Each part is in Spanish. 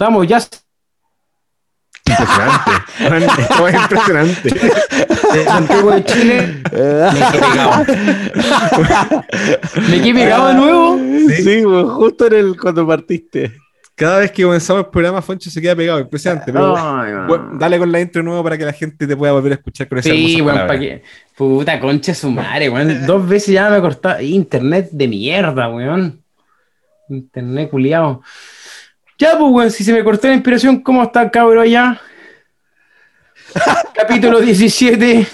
Estamos ya. Impresionante. Esto es impresionante. De Santiago de Chile. Me quedé pegado. De nuevo. Sí, weón, justo en el, cuando partiste. Cada vez que comenzamos el programa, Foncho se queda pegado. Impresionante. Pero, Ay, bueno, dale con la intro nuevo para que la gente te pueda volver a escuchar con esa Sí, hermosa weón, palabra. pa' que. Puta concha su madre, weón. Dos veces ya me cortado. Internet de mierda, weón. Internet culiado. Ya, pues, weón, si se me cortó la inspiración, ¿cómo está el cabro allá? Capítulo 17.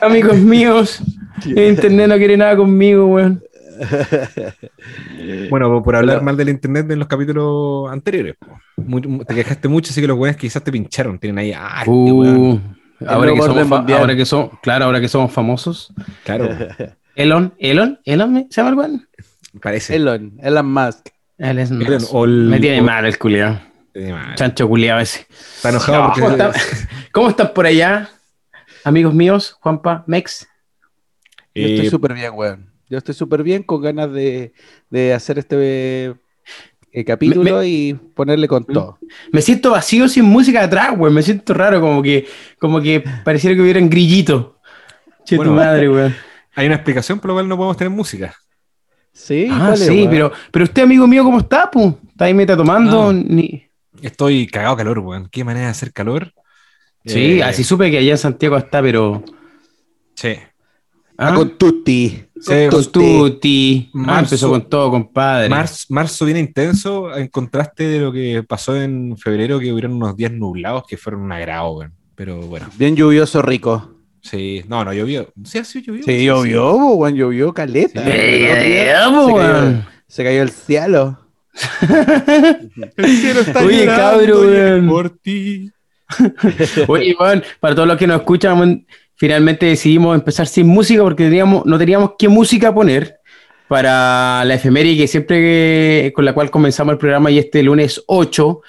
Amigos míos. El internet no quiere nada conmigo, weón. Bueno, por hablar Pero- mal del internet en los capítulos anteriores. te quejaste mucho, así que los weones quizás te pincharon. Tienen ahí. Ah, weón. Uh, ahora, que somos ahora que claro, ahora que somos famosos. Claro, Elon, Elon, Elon, ¿me- ¿se llama el weón? parece. Elon, Elon Musk. Él es más. Me tiene mal el culiado. Chancho culiado ese. Está enojado porque. ¿Cómo, están, ¿Cómo están por allá, amigos míos? Juanpa, Mex. Yo estoy Eh, súper bien, weón. Yo estoy súper bien con ganas de, de hacer este eh, capítulo Me- y ponerle con todo. Me siento vacío sin música atrás, güey. Me siento raro, como que, como que pareciera que hubiera un grillito. Che, Bueno, tu madre, güey. hay una explicación por la cual no podemos tener música. Sí, Ah, ¿cuál es, sí, weón? pero, pero usted, amigo mío, ¿cómo está, pu? ¿Está ahí meta tomando? No. Ni... Estoy cagado de calor, weón. Qué manera de hacer calor. Sí, Eh, así supe que allá en Santiago está, pero. Sí. Ah, Con Tutti. Sí, con tutti. Ah, Marzo. empezó con todo, compadre. Marzo, marzo viene intenso, en contraste de lo que pasó en febrero, que hubieron unos días nublados que fueron un agrado, weón. Pero bueno, Bien lluvioso, rico. Sí. No, no llovió. Sí, sí llovió. Sí, llovió, po, weón, llovió caleta. Sí, día ya, se, cayó, weón. se cayó el cielo. El cielo está Oye, weón. por ti. Oye, para todos los que nos escuchan, weón, finalmente decidimos empezar sin música porque teníamos, no teníamos qué música poner para la efeméride que siempre con la cual comenzamos el programa y este lunes 8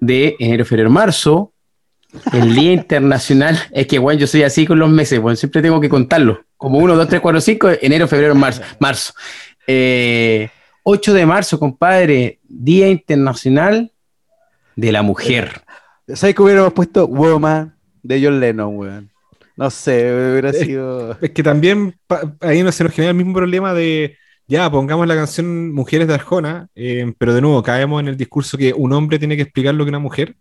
de enero, febrero, marzo, el Día Internacional. Es que, bueno, yo soy así con los meses, bueno, siempre tengo que contarlo. Como 1, 2, 3, 4, 5, enero, febrero, marzo. marzo. Eh, 8 de marzo, compadre, Día Internacional de la Mujer. ¿Sabes que hubiéramos puesto Woman de John Lennon, weón? No sé, hubiera Es- sido. Es que también pa- ahí no se nos genera el mismo problema de, ya, pongamos la canción Mujeres de Arjona, eh, pero de nuevo caemos en el discurso que un hombre tiene que explicar lo que una mujer.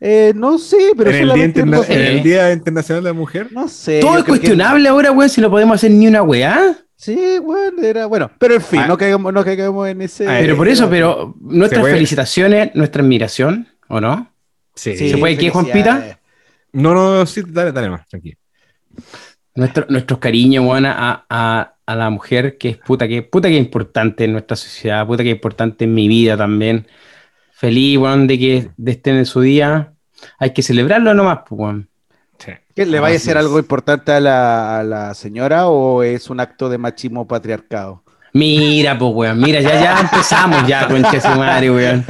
Eh, no sé, pero en, el día interna- en el Día Internacional de la Mujer. No sé. Todo es que- cuestionable ahora, weón, si no podemos hacer ni una weá. Sí, bueno, era bueno. Pero en fin, Ah. no caigamos, no caigamos en ese. Ah, Pero por eso, pero nuestras felicitaciones, nuestra admiración, ¿o no? Sí. Sí, ¿Se puede qué, felicidades. Juanpita? No, no, sí, dale, dale más, tranquilo. Nuestro, nuestros cariños, weón, a, a, a la mujer que es puta que, puta que es importante en nuestra sociedad, puta que es importante en mi vida también. Feliz, weón, de que estén en su día. Hay que celebrarlo nomás, pues, weón. Sí. ¿Qué, ¿Le vaya a hacer algo importante a la, a la señora o es un acto de machismo patriarcado? Mira, pues, weón, mira, ya, ya empezamos ya, concha su madre, weón.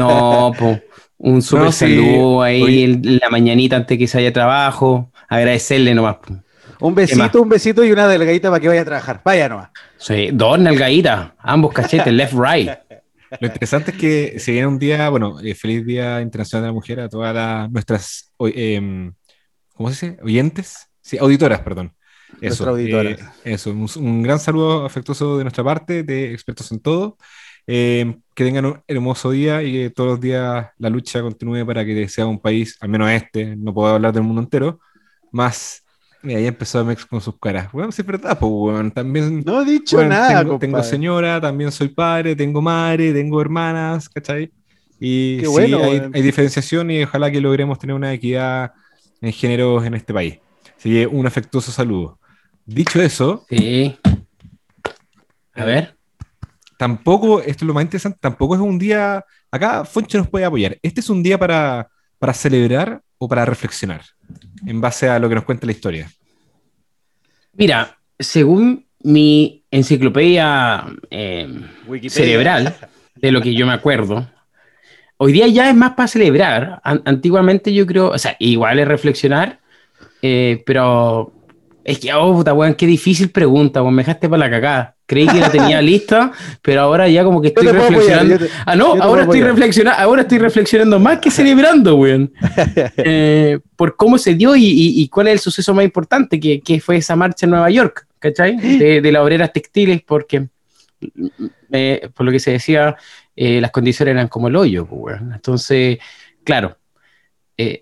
No, pues, un No, sí, saludo ahí oye. en la mañanita antes que se haya trabajo. Agradecerle nomás, pues. Un besito, un besito y una delgadita para que vaya a trabajar. Vaya nomás. Sí, dos nalgaditas, ambos cachetes, left, right. Lo interesante es que se viene un día, bueno, eh, feliz Día Internacional de la Mujer a todas las, nuestras, em, ¿cómo se dice? ¿Oyentes? Sí, auditoras, perdón. Eso, Nuestras auditoras. eh, eso, un, un gran saludo afectuoso de nuestra parte, de expertos en todo. Em, que tengan un hermoso día y que todos los días la lucha continúe para que sea un país, al menos este, no puedo hablar del mundo entero, más... Mira, ya empezó Mex con sus caras. Bueno, sí es verdad, pues, weón. También No he dicho bueno, nada, tengo, tengo señora, también soy padre, tengo madre, tengo hermanas, ¿cachai? Y Qué sí, bueno, hay, weón. hay diferenciación y ojalá que logremos tener una equidad en géneros en este país. Así que un afectuoso saludo. Dicho eso, Sí. A ver. tampoco, esto es lo más interesante, tampoco es un día, acá Foncho nos puede apoyar. Este es un día para, para celebrar o para reflexionar en base a lo que nos cuenta la historia. Mira, según mi enciclopedia eh, cerebral, de lo que yo me acuerdo, hoy día ya es más para celebrar. An- antiguamente yo creo, o sea, igual es reflexionar, eh, pero Es que, oh, puta, weón, qué difícil pregunta, weón. Me dejaste para la cagada. Creí que la tenía lista, pero ahora ya como que estoy apoyar, reflexionando. te- ah, no, ahora estoy reflexionando, ahora estoy reflexionando más que celebrando, weón. Eh, por cómo se dio y, y- y cuál es el suceso más importante, que, que fue esa marcha en Nueva York, ¿cachai? De, de las obreras textiles, porque eh, por lo que se decía, eh, las condiciones eran como el hoyo, pues, weón. Entonces, claro,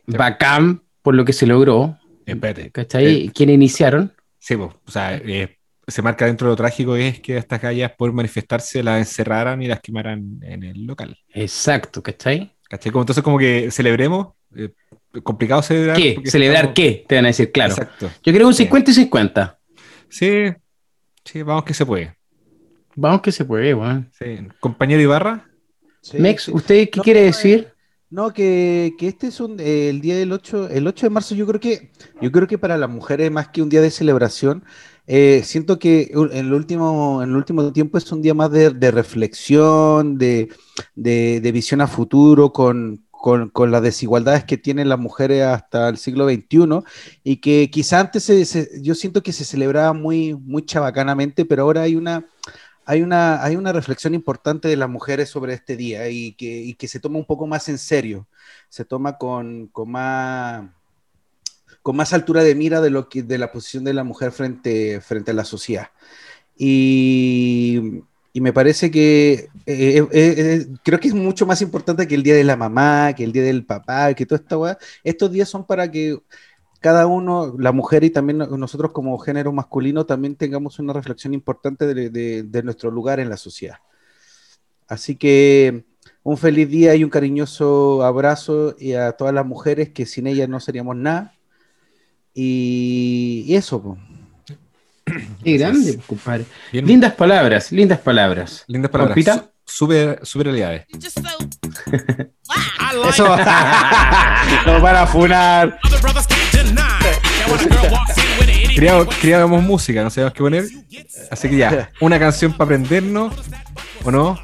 bacán por lo que se logró, Espérate. ¿cachai? Eh, ¿Quiénes iniciaron? Sí, po, o sea, eh, se marca dentro de lo trágico es que estas gallas por manifestarse las encerraran y las quemaran en el local. Exacto, ¿cachai? ¿Cachai? Como, entonces como que celebremos, eh, complicado celebrar. ¿Qué? ¿Celebrar estamos- qué? Te van a decir, claro. Exacto. Yo creo un Sí. 50 y 50. Sí, sí, vamos que se puede. Vamos que se puede, weón. Sí. Compañero Ibarra, Sí, Mex, sí. ¿usted qué No, quiere decir? No, que, que este es un, eh, el día del 8, el 8 de marzo yo creo que, yo creo que para las mujeres más que un día de celebración, eh, siento que en el último, en el último tiempo es un día más de, de reflexión, de, de- de visión a futuro con, con- con las desigualdades que tienen las mujeres hasta el siglo XXI y que quizá antes se- se- yo siento que se celebraba muy, muy chabacanamente, pero ahora hay una, hay una, hay una reflexión importante de las mujeres sobre este día y que, y que se toma un poco más en serio, se toma con, con más con más altura de mira de lo que de la posición de la mujer frente, frente a la sociedad. Y, y me parece que eh, eh, eh, creo que es mucho más importante que el día de la mamá, que el día del papá, que toda esta weá. Estos días son para que cada uno, la mujer y también nosotros como género masculino, también tengamos una reflexión importante de, de- de nuestro lugar en la sociedad. Así que un feliz día y un cariñoso abrazo y a todas las mujeres que sin ellas no seríamos nada. Y, y eso, po. Qué grande, compadre. Lindas palabras, lindas palabras. lindas palabras. Super, super wow. Eso nos van a funar. Queríamos música, no sabíamos qué poner. Así que ya, una canción para aprendernos, ¿o no?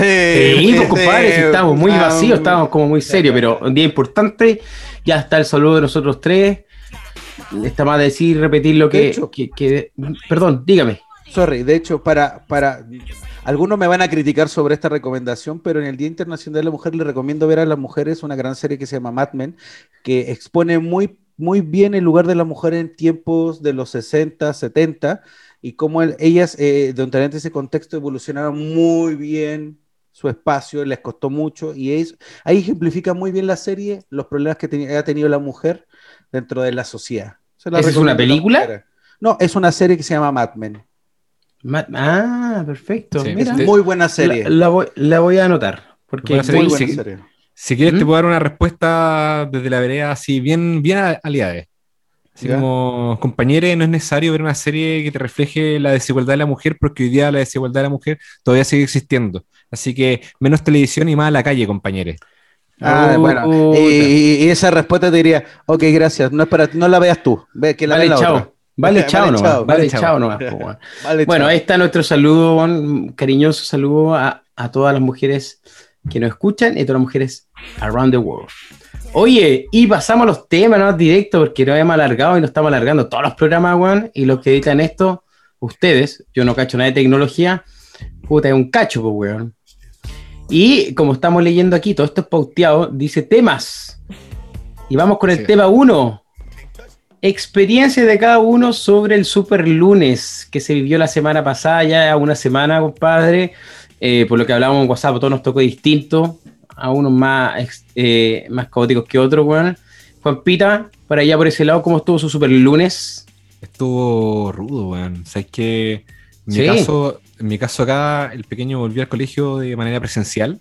Sí, compadre, si estamos muy ah, vacíos, estamos como muy serios, pero un día importante. Ya está el saludo de nosotros tres. Está más decir, repetir lo De que, hecho- que- que- Perdón, dígame. Sorry, de hecho, para, para. Algunos me van a criticar sobre esta recomendación, pero en el Día Internacional de la Mujer les recomiendo ver a las mujeres una gran serie que se llama Mad Men, que expone muy, muy bien el lugar de la mujer en tiempos de los 60, 70, y cómo el- ellas, eh, de ese contexto, evolucionaron muy bien su espacio, les costó mucho, y es, ahí ejemplifica muy bien la serie los problemas que ha tenido la mujer dentro de la sociedad. Se la ¿Esa es una película? No, es una serie que se llama Mad Men. Ma- Ah, perfecto. Sí, Mira, este- Muy buena serie. la, la voy, la voy a anotar. Porque Buena serie. Muy buena serie. Si quieres, te ¿Mm? puedo dar una respuesta desde la vereda así, bien, bien a- aliades. Así Ya. como, compañeros, no es necesario ver una serie que te refleje la desigualdad de la mujer, porque hoy día la desigualdad de la mujer todavía sigue existiendo. Así que menos televisión y más a la calle, compañeros. Ah, bueno. Y, y- y esa respuesta te diría, ok, gracias, no es para no la veas tú, ve que la Vale, vea la chao. otra. Vale, chao nomás. chao. Vale, chao chao. nomás. po, weón. Vale, Bueno, ahí está nuestro saludo, un cariñoso saludo a, a todas las mujeres que nos escuchan y a todas las mujeres around the world. Oye, y pasamos a los temas, ¿no? Directo, porque nos hemos alargado y nos estamos alargando todos los programas, weón, y los que editan esto, ustedes, yo no cacho nada de tecnología, puta, es un cacho, pues, weón. Y como estamos leyendo aquí, todo esto es pauteado, dice temas. Y vamos con el Sí. tema 1. Experiencia de cada uno sobre el super lunes que se vivió la semana pasada, ya una semana, compadre. Eh, por lo que hablábamos en WhatsApp, todos nos tocó distinto. A unos más, eh, más caóticos que otros, weón. Juanpita, para allá por ese lado, ¿cómo estuvo su super lunes? Estuvo rudo, weón. Sabes que en mi, Sí. caso, en mi caso acá, el pequeño volvió al colegio de manera presencial.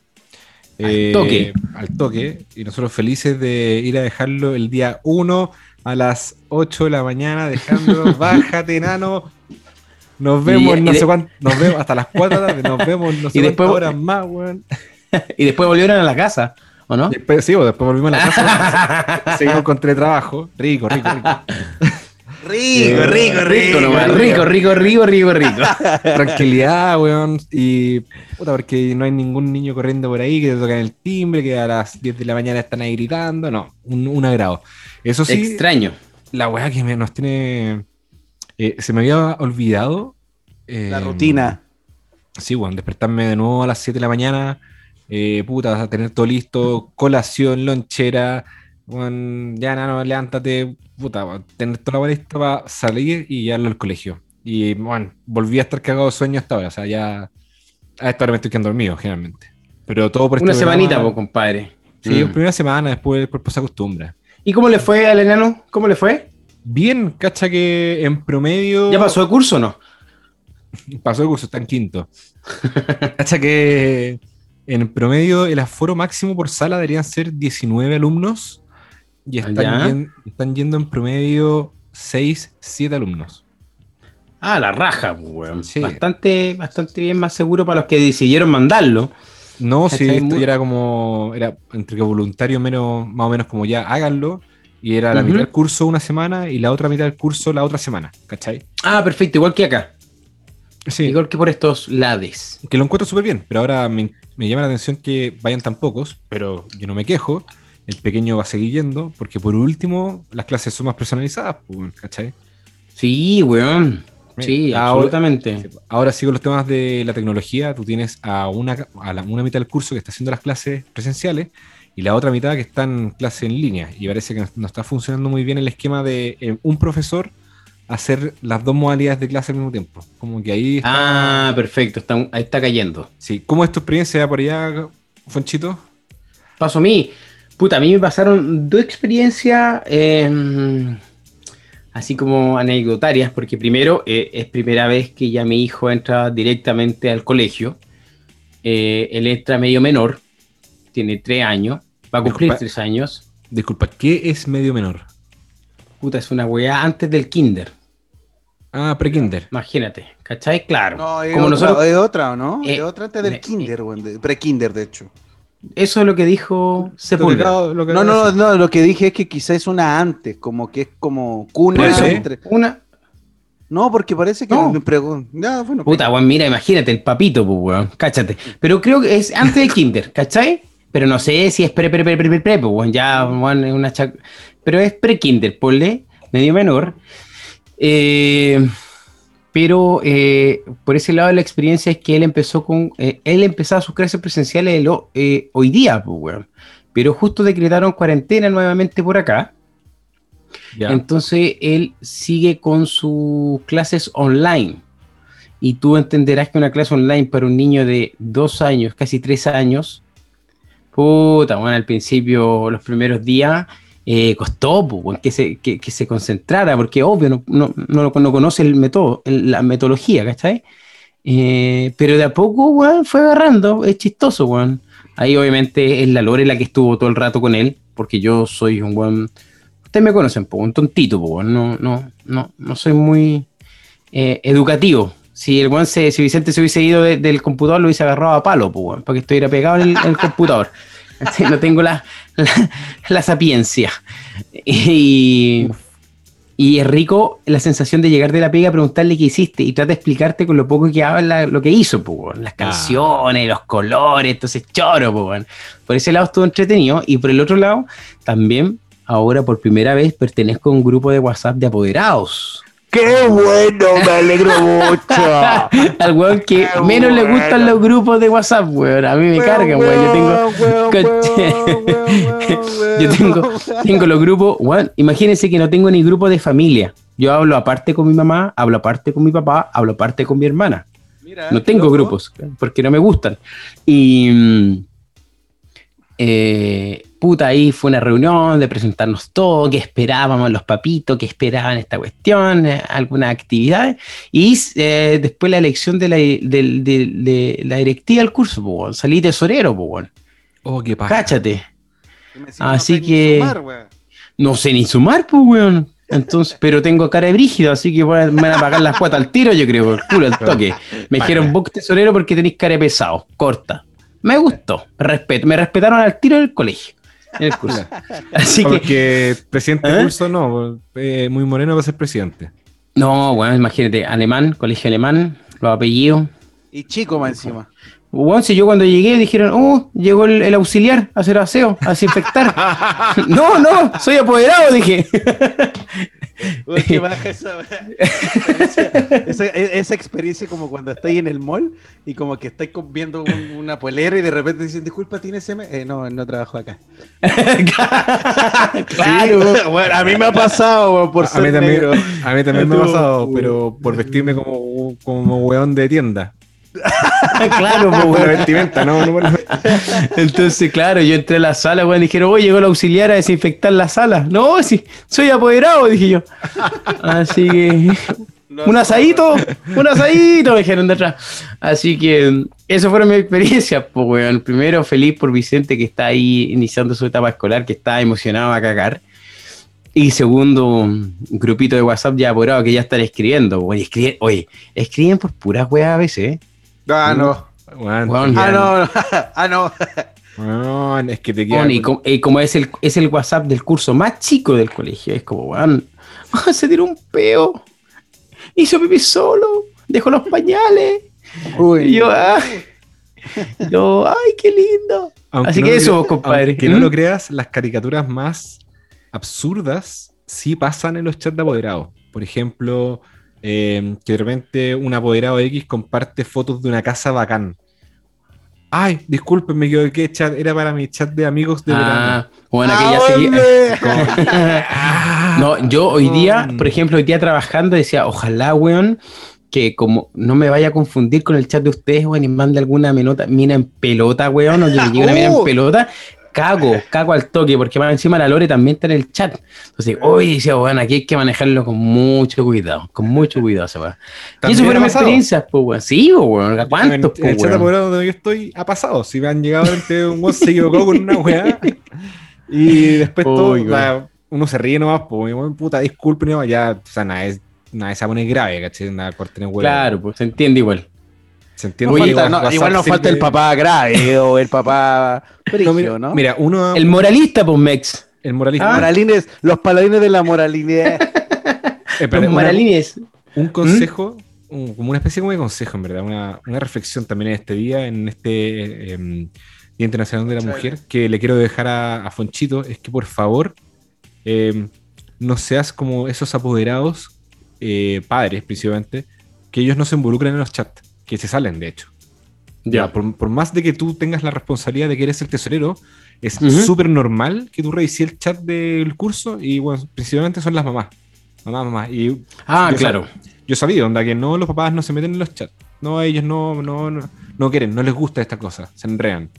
Al toque. Al toque. Y nosotros felices de ir a dejarlo el día 1 a las 8 de la mañana, dejándolo, bájate, enano. Nos vemos, Y- no y sé cuánto, nos vemos hasta las 4 de la tarde, nos vemos no sé Y después- horas más, weón. y después volvieron a la casa, ¿o no? Después, sí, después volvimos a la casa, seguimos con teletrabajo. Rico, rico, rico. Rico, rico, rico, nomás, rico, rico, rico, rico, rico. tranquilidad, weón. Y puta, porque no hay ningún niño corriendo por ahí que te tocan el timbre, que a las 10 de la mañana están ahí gritando. No, un, un agrado. Eso sí, Extraño. la weá que me- nos tiene Eh, se me había olvidado. La eh, rutina. Sí, bueno, despertarme de nuevo a las 7 de la mañana. Eh, puta, vas a tener todo listo. Colación, lonchera. Bueno, ya, no, levántate. Puta, tener toda la hora lista para salir y llevarlo al colegio. Y bueno, volví a estar cagado de sueño hasta ahora. O sea, ya. A esta hora me estoy quedando dormido, generalmente. Pero todo por Una este semanita, programa- po, compadre. Sí, Mm. primera semana, después el cuerpo se acostumbra. ¿Y cómo le fue al enano? ¿Cómo le fue? Bien, cacha que en promedio. ¿Ya pasó de curso o no? Pasó el curso, está en quinto. cacha que en promedio el aforo máximo por sala deberían ser 19 alumnos y están, Ya. yen- están yendo en promedio 6, 7 alumnos. Ah, la raja, pues, weón. Sí. Bastante, bastante bien, más seguro para los que decidieron mandarlo. No, sí, ¿Cachai? esto era como, era entre que voluntario menos, más o menos como ya háganlo. Y era la mitad del curso una semana y la otra mitad del curso la otra semana, ¿cachai? Ah, perfecto, igual que acá. Sí. Igual que por estos lades. Que lo encuentro súper bien, pero ahora me, me llama la atención que vayan tan pocos, pero yo no me quejo. El pequeño va a seguir yendo, porque por último, las clases son más personalizadas, pues, ¿cachai? Sí, weón. Sí, absolutamente. Ahora sigo los temas de la tecnología. Tú tienes a una, a la- una mitad del curso que está haciendo las clases presenciales y la otra mitad que está en clase en línea. Y parece que no está funcionando muy bien el esquema de eh, un profesor hacer las dos modalidades de clase al mismo tiempo. Como que ahí está. Ah, perfecto, está, ahí está cayendo. Sí. ¿Cómo es tu experiencia por allá, Fonchito? Paso a mí. Puta, a mí me pasaron dos experiencias eh, así como anecdotarias, porque primero eh, es primera vez que ya mi hijo entra directamente al colegio. Eh, él entra medio menor, tiene tres años, va a cumplir Disculpa. tres años. Disculpa, ¿qué es medio menor? Puta, es una weá antes del kinder, Ah, pre-kinder. imagínate, ¿cachai? Claro. No, es, como otra, nosotros, es otra, ¿o no? Eh, es otra antes del me- kinder, pre-kinder, de hecho. Eso es lo que dijo Sepúlveda. Lo que- No, no, no, lo que dije es que quizás es una antes, como que es como cuna entre- Una, No, porque parece que No. me pregunto. Ya, bueno, Puta, weón, mira, imagínate, el papito, pues, weón, cáchate. Pero creo que es antes del kinder, ¿cachai? Pero no sé si es pre, pre, pre, pre, pre, pre, pues, weón, ya, weón, es una chac... Pero es pre-kinder, ponle, medio menor. Eh, pero eh, por ese lado la experiencia es que él empezó con... eh, él empezaba sus clases presenciales el eh, hoy día, pues, weón. Pero justo decretaron cuarentena nuevamente por acá. Entonces él sigue con sus clases online. Y tú entenderás que una clase online para un niño de dos años, casi tres años, puta, bueno, al principio, los primeros días, eh, costó pues, que, se, que, concentrara, porque obvio, no, no, no, no conoce el método, la metodología, ¿cachai? Eh, pero de a poco, weón, fue agarrando, es chistoso, weón. Ahí obviamente es la Lore la que estuvo todo el rato con él, porque yo soy un weón Ustedes me conocen, un tontito, po, no, no, no, soy muy eh, educativo. Si el weón se, si Vicente se hubiese ido de- del computador, lo hubiese agarrado a palo, po, weón, para que estuviera pegado en el, el computador. No tengo la, la, la sapiencia. Y, y es rico la sensación de llegar de la pega, preguntarle qué hiciste y trata de explicarte con lo poco que habla lo que hizo, las canciones, los colores, entonces choro. Por ese lado estuvo entretenido y por el otro lado también ahora por primera vez pertenezco a un grupo de WhatsApp de apoderados. ¡Qué bueno! Me alegro mucho. Al weón que Qué menos le bueno. gustan los grupos de WhatsApp, weón. A mí me cargan, weón. Yo tengo, yo tengo, tengo los grupos, weón. Imagínense que no tengo ni grupo de familia. Yo hablo aparte con mi mamá, hablo aparte con mi papá, hablo aparte con mi hermana. No tengo grupos porque no me gustan. Y mm, eh, puta, ahí fue una reunión de presentarnos todo, que esperábamos los papitos, que esperaban esta cuestión, eh, algunas actividades. Y eh, después la elección de la, de, de la directiva del curso, pues, salí tesorero, pues. Oh, qué paja. cáchate. No Así sé ni que- sumar. No sé ni sumar, pues, weón. Entonces, pero tengo cara de brígido, así que me van a pagar las cuotas al tiro, yo creo, por el culo, al toque. Me dijeron, vos tesorero porque tenéis cara de pesado, corta. Me gustó, me, respeto, me respetaron al tiro en el colegio, en el curso. Así que, Porque presidente ¿Eh? de curso no, eh, muy moreno para ser presidente. no, bueno, imagínate, alemán, colegio alemán, los apellidos, Y chico más encima. Si yo cuando llegué dijeron, oh, llegó el, el auxiliar a hacer aseo, a desinfectar. no, no, soy apoderado, dije. Weón, qué baja esa, experiencia, esa, esa experiencia como cuando estáis en el mall y como que estáis viendo un- una polera y de repente dicen, disculpa, ¿tienes M? Eh, no, no trabajo acá. claro. Sí, bueno, a mí me ha pasado, weón, por a, ser mí también, negro. a mí también me ha pasado, pero por vestirme como, como weón de tienda. claro, pues, la weón. vestimenta, no, no por la- Entonces, claro, yo entré a la sala, weón, y dijeron, oye, llegó el auxiliar a desinfectar la sala. No, sí, soy apoderado, dije yo. Así que, un asadito, un asadito, me dijeron de atrás. Así que, eso fueron mis experiencias, pues, weón. Primero, feliz por Vicente, que está ahí iniciando su etapa escolar, que está emocionado a cagar. Y segundo, un grupito de WhatsApp ya apurado que ya están escribiendo. Oye, escriben, oye, escriben por puras weas a veces, ¿eh? Ah, no. Weón, Weón, Ah, no, no. Ah, no. es que te queda. Y, com- y como es el, es el WhatsApp del curso más chico del colegio, es como, weón, se tiró un peo, hizo pipí solo, dejó los pañales. Uy. Y yo, ah, yo, ay, qué lindo. Aunque Así no que eso, compadre. Aunque no ¿Mm? lo creas, las caricaturas más absurdas sí pasan en los chats de apoderados. Por ejemplo, eh, que de repente un apoderado X comparte fotos de una casa bacán. Ay, disculpen, me equivoqué, chat, era para mi chat de amigos de Ah, bueno, Ah, que ya verano. No, yo hoy día, por ejemplo, hoy día trabajando decía, ojalá, weón, que como no me vaya a confundir con el chat de ustedes, weón, y mande alguna menota, mina en pelota, weón, o que me llegue una mina en Oh. pelota, cago, cago al toque, porque más encima la Lore también está en el chat. Entonces, oye, decía, weón, aquí hay que manejarlo con mucho cuidado, con mucho cuidado, se va. Y eso fueron mis experiencias, pues, weón. Sí, pues, weón, ¿a En, ¿cuántos, en el pues, chat weón? donde yo estoy ha pasado. Si me han llegado entre un weón se equivocó con una weá y después todo, la- uno se ríe nomás, pues, puta, disculpen, ya, o sea, nada, es, nada, se pone grave, ¿cachai? Nada, corten el. Claro, pues se entiende igual. Se entiende. No Oye, falta- no, WhatsApp igual nos falta el papá grave o el papá No, brigio, mira, ¿no? mira, uno, El moralista, pues, Mex. el moralista. Ah, Moralines, los paladines de la moralidad. eh, espérate, Los una- moralines. un consejo, un- como una especie como de consejo, en verdad, una, una reflexión también en este día, en este em, Día Internacional de la. Mujer, que le quiero dejar a, a Fonchito, es que por favor em, no seas como esos apoderados, eh, padres principalmente, que ellos no se involucran en los chats, que se salen de hecho. Ya, por, por más de que tú tengas la responsabilidad de que eres el tesorero, es Ujú. súper normal que tú revises el chat del curso y bueno, principalmente son las mamás. Mamá, mamá. Y Ah, yo claro. yo sabía, onda, que no, los papás no se meten en los chats. No, ellos no, no, no, no quieren, no les gusta esta cosa, se enredan.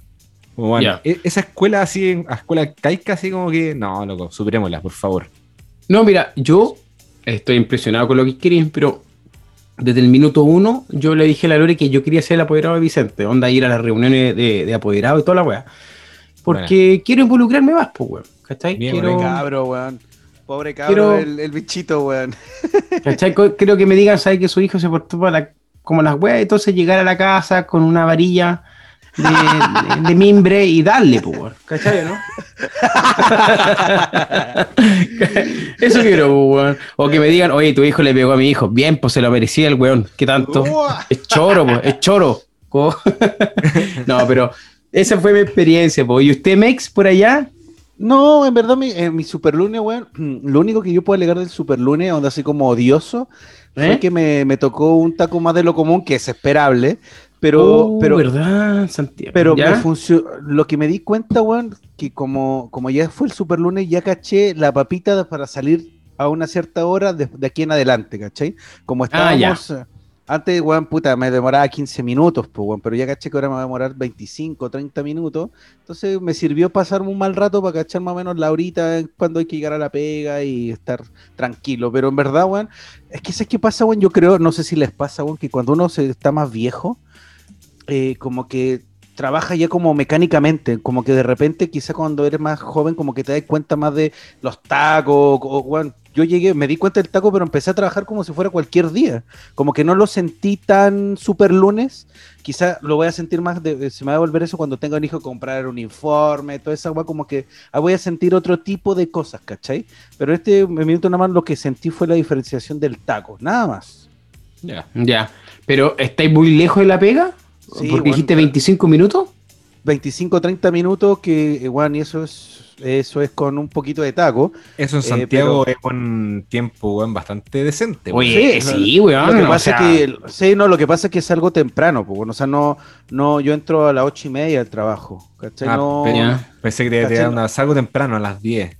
Como, bueno, Ya. e- esa escuela así, escuela caica, así como que, no, loco, superémosla, por favor. No, mira, yo estoy impresionado con lo que querían, pero desde el minuto uno yo le dije a la Lore que yo quería ser el apoderado de Vicente, onda ir a las reuniones de, de apoderado y toda la weá. Porque quiero involucrarme más, pues, weón. ¿Cachai? Bien, quiero, Pobre cabro, weón. Pobre cabro, Quiero- el, el bichito, weón. ¿cachai? Creo que me digan, ¿sabes? Que su hijo se portó para la- como las weas, entonces llegar a la casa con una varilla de, mimbre y darle, pues. ¿Cachai, o no? Eso quiero, pues. O que me digan, oye, tu hijo le pegó a mi hijo. Bien, pues se lo merecía el weón. ¿Qué tanto? Uah. Es choro, pues, es choro. No, pero esa fue mi experiencia, pues. ¿Y usted, Mex, por allá? No, en verdad, mi, eh, mi superlunes, weón, lo único que yo puedo alegar del superlunes, onda así como odioso, fue ¿Eh? que me, me tocó un taco más de lo común, que es esperable, pero, Oh, pero, ¿verdad, Santiago? pero me lo que me di cuenta, weón, que como, como ya fue el superlunes, ya caché la papita para salir a una cierta hora de, de aquí en adelante, ¿cachai? Como Ah, ya. estábamos... eh, Antes, weón, puta, me demoraba 15 minutos, pues, weón, pero ya caché que ahora me va a demorar 25, 30 minutos. Entonces me sirvió pasarme un mal rato para cachar más o menos la horita en cuando hay que llegar a la pega y estar tranquilo. Pero en verdad, weón, es que ¿sabes qué pasa, weón? Yo creo, no sé si les pasa, weón, que cuando uno se está más viejo, eh, como que trabaja ya como mecánicamente, como que de repente, quizá cuando eres más joven, como que te das cuenta más de los tacos, o, weón, yo llegué, me di cuenta del taco, pero empecé a trabajar como si fuera cualquier día, como que no lo sentí tan super lunes, quizá lo voy a sentir más, de, se me va a volver eso cuando tenga un hijo, comprar un informe, toda esa weá, como que ah, voy a sentir otro tipo de cosas, ¿cachai? Pero este minuto nada más lo que sentí fue la diferenciación del taco, nada más. Ya. Ya. Pero, ¿estáis muy lejos de la pega? Sí, Porque dijiste bueno, 25 minutos. 25, 30 minutos que, eh, weón, y eso es, eso es con un poquito de taco. Eso en Eh, Santiago pero- es un tiempo weón, bastante decente. Oye, Sí, sí, weón. lo que o pasa sea, es que, sí, no, lo que pasa es que es algo temprano, pues, bueno, o sea, no, no, yo entro a las ocho y media al trabajo, ¿cachai? Ah, no. Pensé que te ¿Cachai? iba a dar una- salgo temprano a las 10.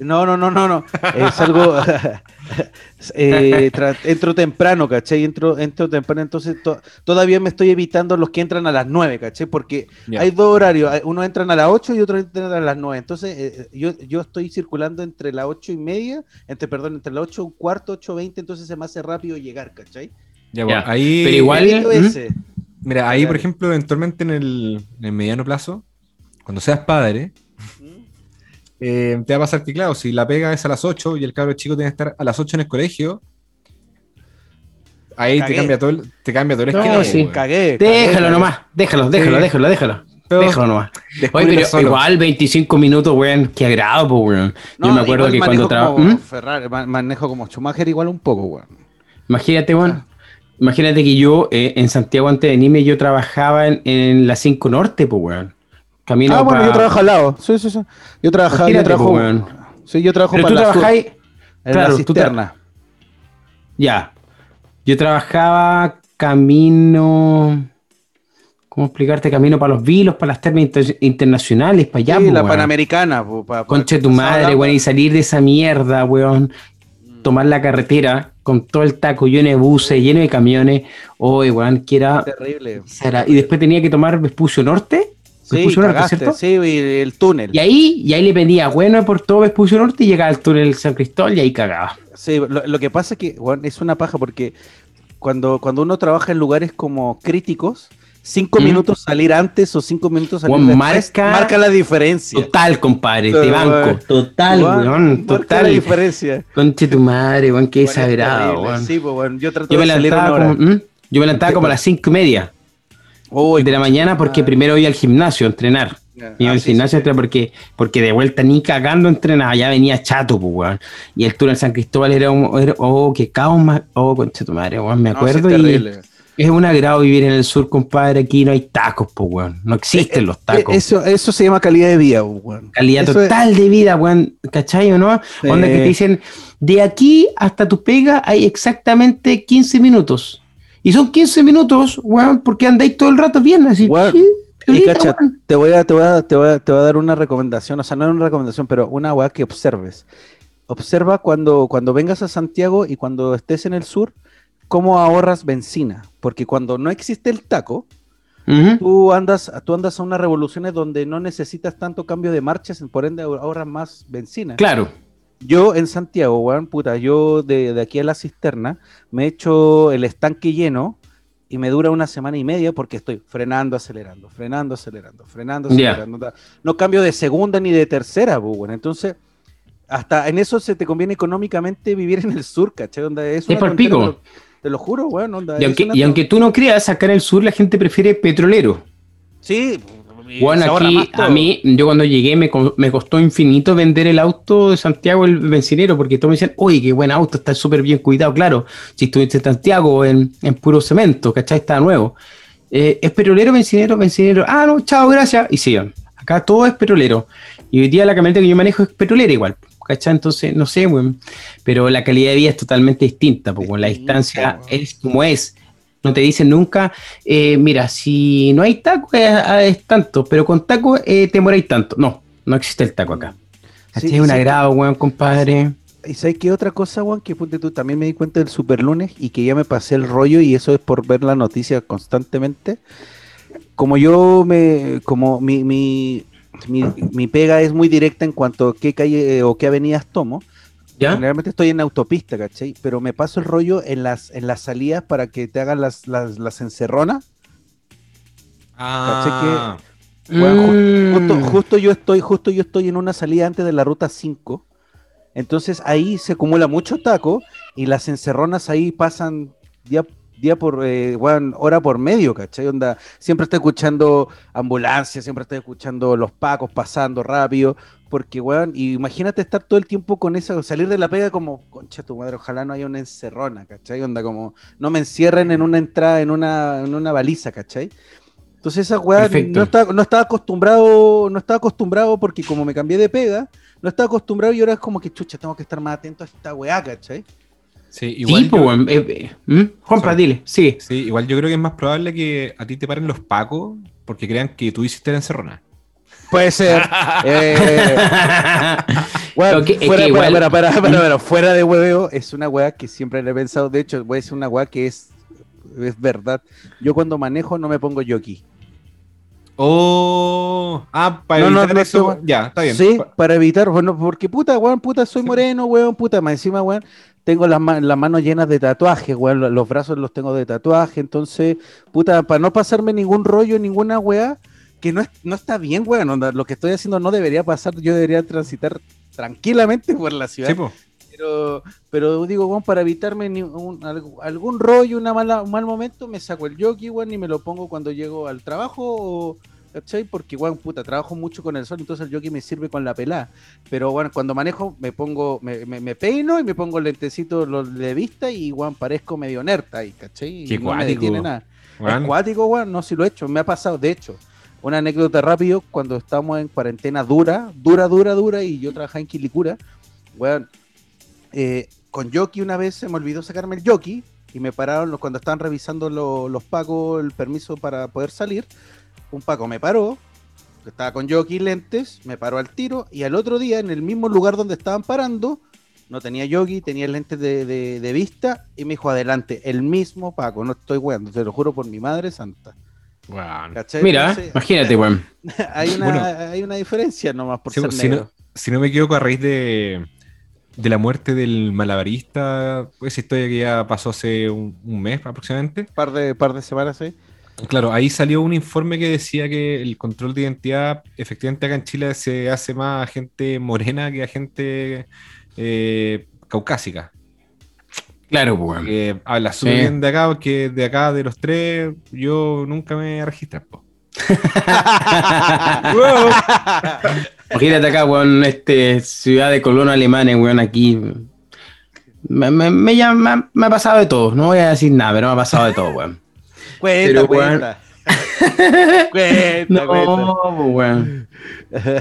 No, no, no, no, no, es algo, eh, entro temprano, ¿cachai? Entro, entro temprano, entonces to- todavía me estoy evitando los que entran a las nueve, ¿cachai? Porque hay dos horarios, uno entran a las 8 y otro entran a las 9. Entonces, eh, yo, yo estoy circulando entre las 8 y media, entre, perdón, entre las 8 y un cuarto, 8 20, entonces se me hace rápido llegar, ¿cachai? Ya, ahí, Pero igual- ¿Mm? mira, ahí por ejemplo, eventualmente en el, en el mediano plazo, cuando seas padre, eh, te va a pasar que, claro, si la pega es a las 8 y el cabro chico tiene que estar a las 8 en el colegio, ahí te cambia todo el, te cambia todo el No, esquema, sí. weón. Cagué. Déjalo cagué, nomás, déjalo, déjalo, Sí. déjalo, déjalo. Pero Déjalo nomás. Oye, pero solo. igual 25 minutos, weón, qué agrado, po, weón. No, Yo me acuerdo que cuando trabajaba. Ferrari, ma- manejo como Schumacher igual un poco, weón. Imagínate, weón. Imagínate que yo eh, en Santiago antes de Nime yo trabajaba en, en la 5 Norte, pues, weón. Camino ah, bueno, yo trabajo al lado. Sí, sí, sí. Yo trabajaba, yo trabajo. weón. Sí, yo trabajo Pero para tú la trabajáis, en claro, la tú cisterna. ya. Yo trabajaba camino. ¿Cómo explicarte? Camino para los vilos, para las termas inter- internacionales, para allá, sí, po, la weón. Panamericana. po, pa- pa- Conche tu madre, weón, y salir de esa mierda, weón. Tomar la carretera con todo el taco lleno de buses, lleno de camiones. Oye, weón, que era. Terrible. será- Y después tenía que tomar Vespucio Norte. Sí, Norte, cagaste, ¿cierto? sí, el túnel. Y ahí, y ahí le pedía, bueno, por todo Vespucio Norte y llegaba al túnel San Cristóbal y ahí cagaba. Sí, lo, lo que pasa es que weón, es una paja porque cuando, cuando uno trabaja en lugares como críticos, cinco Mm. minutos salir antes o cinco minutos salir Weón, después, marca- marca la diferencia. Total, compadre, te banco. weón, Total, Weón, weón, marca la total. diferencia. Conche tu madre, weón, qué terrible. weón. Sí, pues, weón, yo trato Yo me de salir una levantaba hora. como, ¿Mm? yo me levantaba como a las cinco y media Uy, de la mañana porque primero iba al gimnasio a entrenar. Ah, Iba al sí, gimnasio sí, porque, porque de vuelta ni cagando entrenaba, ya venía chato, pues, weón. Y el túnel San Cristóbal era un, era- oh, qué caos más, oh, conche tu madre, weón, me acuerdo. es y terrible. es un agrado vivir en el sur, compadre, aquí no hay tacos, pues, weón. No existen los tacos. Eh, Eso, eso se llama calidad de vida, weón. Calidad Eso es- total de vida, weón, ¿cachai o no? Onda que te dicen, de aquí hasta tu pega hay exactamente 15 minutos. Y son 15 minutos, weón, porque andáis todo el rato bien, así. Weón, sí, Y cacha, te voy, a, te, voy a, te, voy a, te voy a dar una recomendación, o sea, no es una recomendación, pero una weá que observes. Observa cuando, cuando vengas a Santiago y cuando estés en el sur, cómo ahorras benzina. Porque cuando no existe el taco, tú andas, tú andas a unas revoluciones donde no necesitas tanto cambio de marchas, por ende ahorras más benzina. Claro. Yo en Santiago, weón, puta, yo de, de aquí a la cisterna me echo el estanque lleno y me dura una semana y media porque estoy frenando, acelerando, frenando, acelerando, frenando, acelerando. No cambio de segunda ni de tercera, pues, weón. Entonces, hasta en eso se te conviene económicamente vivir en el sur, ¿cachai? Onda, es Es tontera, pico. Te lo, te lo juro, weón. Onda, Y aunque, y aunque tú no creas, acá en el sur la gente prefiere petrolero. Sí, Bueno, aquí a mí, yo cuando llegué me, me costó infinito vender el auto de Santiago, el bencinero, porque todos me decían, oye, qué buen auto, está súper bien cuidado. Claro, si estuviste en Santiago en, en puro cemento, ¿cachai? Está nuevo. Eh, es petrolero, bencinero, bencinero. Ah, no, chao, gracias. Y sigan. Acá todo es petrolero. Y hoy día la camioneta que yo manejo es petrolera igual. ¿Cachai? Entonces, no sé, weón. Pero la calidad de vida es totalmente distinta, porque la distancia es como es. No te dicen nunca, eh, mira, si no hay taco es, es tanto, pero con taco eh, te moráis tanto. No, no existe el taco acá. Sí, Este es un agrado, weón, compadre. ¿Y sabes qué otra cosa, Juan? Que ponte tú, también me di cuenta del super lunes y que ya me pasé el rollo y eso es por ver la noticia constantemente. Como yo me, como mi, mi, mi, mi pega es muy directa en cuanto a qué calle eh, o qué avenidas tomo, ¿Ya? generalmente estoy en autopista, ¿cachai? Pero me paso el rollo en las, en las salidas para que te hagan las, las, las encerronas. Ah, Bueno, ju- Mm. Justo, justo yo estoy, justo yo estoy en una salida antes de la ruta 5. Entonces ahí se acumula mucho taco y las encerronas ahí pasan día, día por eh, weón, hora por medio, ¿cachai? Onda, siempre estoy escuchando ambulancias, siempre estoy escuchando los pacos pasando rápido, porque weón, y imagínate estar todo el tiempo con eso, salir de la pega como, concha tu madre, ojalá no haya una encerrona, ¿cachai? Onda como, no me encierren en una entrada, en una, en una baliza, ¿cachai? Entonces esa weá no estaba, no estaba acostumbrado, no estaba acostumbrado porque como me cambié de pega, no estaba acostumbrado y ahora es como que chucha, tengo que estar más atento a esta weá, ¿cachai? Sí, igual, sí, pues, yo, weón. eh, eh, ¿mm? Juanpa, dile, sigue. sí, igual yo creo que es más probable que a ti te paren los pacos porque crean que tú hiciste la encerrona. Puede ser. eh, que- es fuera, que igual- para, para, para, para, fuera de hueveo, es una weá que siempre le he pensado. De hecho, voy a decir una weá que es, es verdad. Yo cuando manejo no me pongo jockey. Oh, ah, para No, evitar no, eso. ya, está bien. Sí, Pa- para evitar, bueno, porque puta, weón, puta, soy moreno, weón, puta, más encima, weón, tengo las, ma- las manos llenas de tatuajes, weón, lo- los brazos los tengo de tatuaje, entonces, puta, para no pasarme ningún rollo, ninguna weá, que no, es, no está bien, weón, onda, lo que estoy haciendo no debería pasar, yo debería transitar tranquilamente por la ciudad, Sí, po. pero, pero digo, weón, para evitarme ni un- alg- algún rollo, una mala, un mal momento, me saco el jockey, weón, y me lo pongo cuando llego al trabajo, o, ¿cachai? Porque, weón, puta, trabajo mucho con el sol, entonces el jockey me sirve con la pelada. Pero, bueno, cuando manejo, me pongo, me, me, me peino y me pongo lentecitos los de vista y, weón, parezco medio nerd ahí, ¿cachai? Y Qué no me detiene nada. Weón. Es cuático, weón, no, si lo he hecho, me ha pasado, de hecho. Una anécdota rápido, cuando estábamos en cuarentena dura, dura, dura, dura, y yo trabajaba en Quilicura, weón, eh, con jockey una vez se me olvidó sacarme el jockey y me pararon los- cuando estaban revisando lo- los pagos, el permiso para poder salir. Un paco me paró, estaba con jockey y lentes, me paró al tiro y al otro día en el mismo lugar donde estaban parando, no tenía jockey, tenía lentes de, de- de vista y me dijo adelante, el mismo paco, no estoy weando, te lo juro por mi madre santa. ¿Cachai? Mira, Entonces, imagínate, weón. hay, una, Bueno. hay una diferencia nomás por ser si, negro. no, si no me equivoco, a raíz de, de la muerte del malabarista, esa historia que ya pasó hace un, un mes aproximadamente. Par de, par de semanas, ¿sí? Claro, ahí salió un informe que decía que el control de identidad, efectivamente acá en Chile se hace más a gente morena que a gente eh, caucásica. Claro, pues, weón. Que habla súper Sí. bien de acá, porque de acá, de los tres, yo nunca me registré. po. Imagínate acá, weón, este, ciudad de colono alemanes, weón, aquí. Me, me, me, llama- me ha pasado de todo, no voy a decir nada, pero me ha pasado de todo, weón. Cuenta, Pero, weón. cuenta. cuenta, No, cuenta. pues, weón.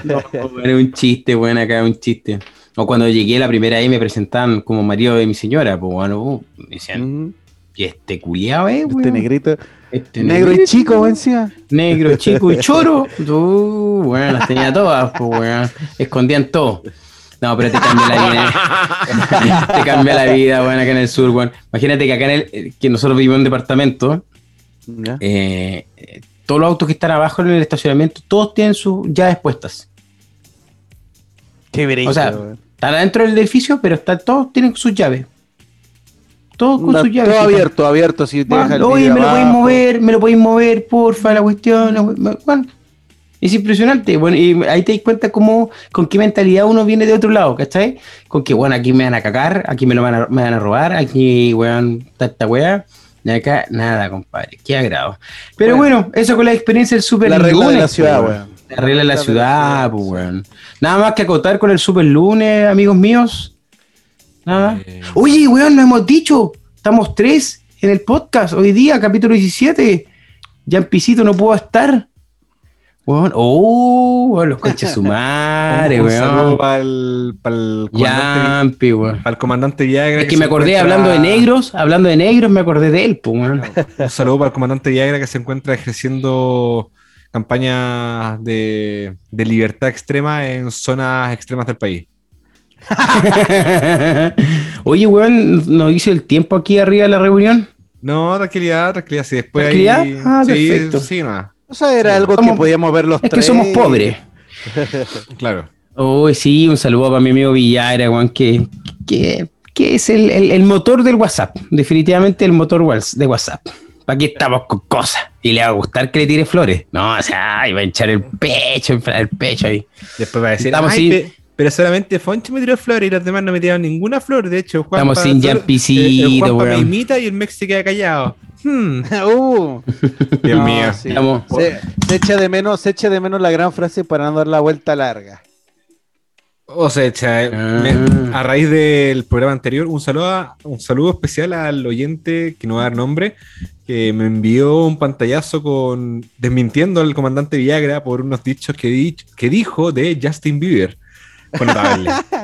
No, weón, es un chiste, weón, acá es un chiste. O cuando llegué la primera vez me presentaban como marido de mi señora, pues, bueno, uh, me decían, Mm, ¿y este culiao, eh, weón? Este negrito. Este Negro y negrito, chico, weón, encima. Negro, chico y choro. Uh, weón, las tenía todas, pues, weón. Escondían todo. No, pero te cambia la vida. te cambia la vida, weón, acá en el sur, weón. Imagínate que acá en el, eh, que nosotros vivimos en un departamento, eh, eh, todos los autos que están abajo en el estacionamiento, todos tienen sus llaves puestas. Qué brillo, o sea, weón. Están adentro del edificio, pero están, todos tienen sus llaves. Todos con sus llaves. todo abierto, abierto. Si te deja el Oye, me lo podéis mover, me lo podéis mover, porfa, la cuestión. la Bueno, es impresionante. Bueno, y ahí te das cuenta cómo, con qué mentalidad uno viene de otro lado, ¿cachai? Con que, bueno, aquí me van a cagar, aquí me lo van a, me van a robar, aquí, weón, está esta weá. Y acá, nada, compadre, qué agrado. Pero bueno, eso con la experiencia del super La regla de la ciudad, weón. De la ciudad, ciudad, pues, weón. Nada más que acotar con el super lunes, amigos míos. Nada. Eh, Oye, weón, lo hemos dicho. Estamos tres en el podcast hoy día, capítulo 17. Ya en pisito no puedo estar. Weón, oh, weón, los conches su madre, un, un saludo weón. para el, comandante, weón. pa'l comandante Viagra. Es que me acordé, encuentra- hablando de negros, hablando de negros, me acordé de él, pues, weón. Un saludo para el comandante Viagra que se encuentra ejerciendo campañas de, de libertad extrema en zonas extremas del país. Oye, weón, ¿nos dice el tiempo aquí arriba de la reunión? No, tranquilidad, tranquilidad. Si después ¿Tranquilidad? ahí- Ah, sí, perfecto. Sí, nada. O sea, era algo Somos- que podíamos ver los Es que tres. somos pobres. Claro. Uy, sí, un saludo para mi amigo Villagra, weón, que, que, que es el, el- el motor del WhatsApp. Definitivamente el motor de WhatsApp. ¿Para qué estamos con cosas? Y le va a gustar que le tire flores. No, o sea, ay, va a hinchar el pecho, inflar el pecho ahí. Después va a decir, Estamos "Ay, sin- pe- pero solamente Fonchi me tiró flores y los demás no me tiraron ninguna flor. De hecho, Juanpa, Estamos sin eh, Juanpa me imita y el Mex se queda callado. Hmm, Uh, Dios no, mío. sí. Se, se echa de menos, se echa de menos la gran frase para no dar la vuelta larga. Cosecha. eh, Ah. me- a raíz del programa anterior, un saludo, a- un saludo especial al oyente que no va a dar nombre, que me envió un pantallazo con desmintiendo al comandante Viagra por unos dichos que, di- que dijo de Justin Bieber.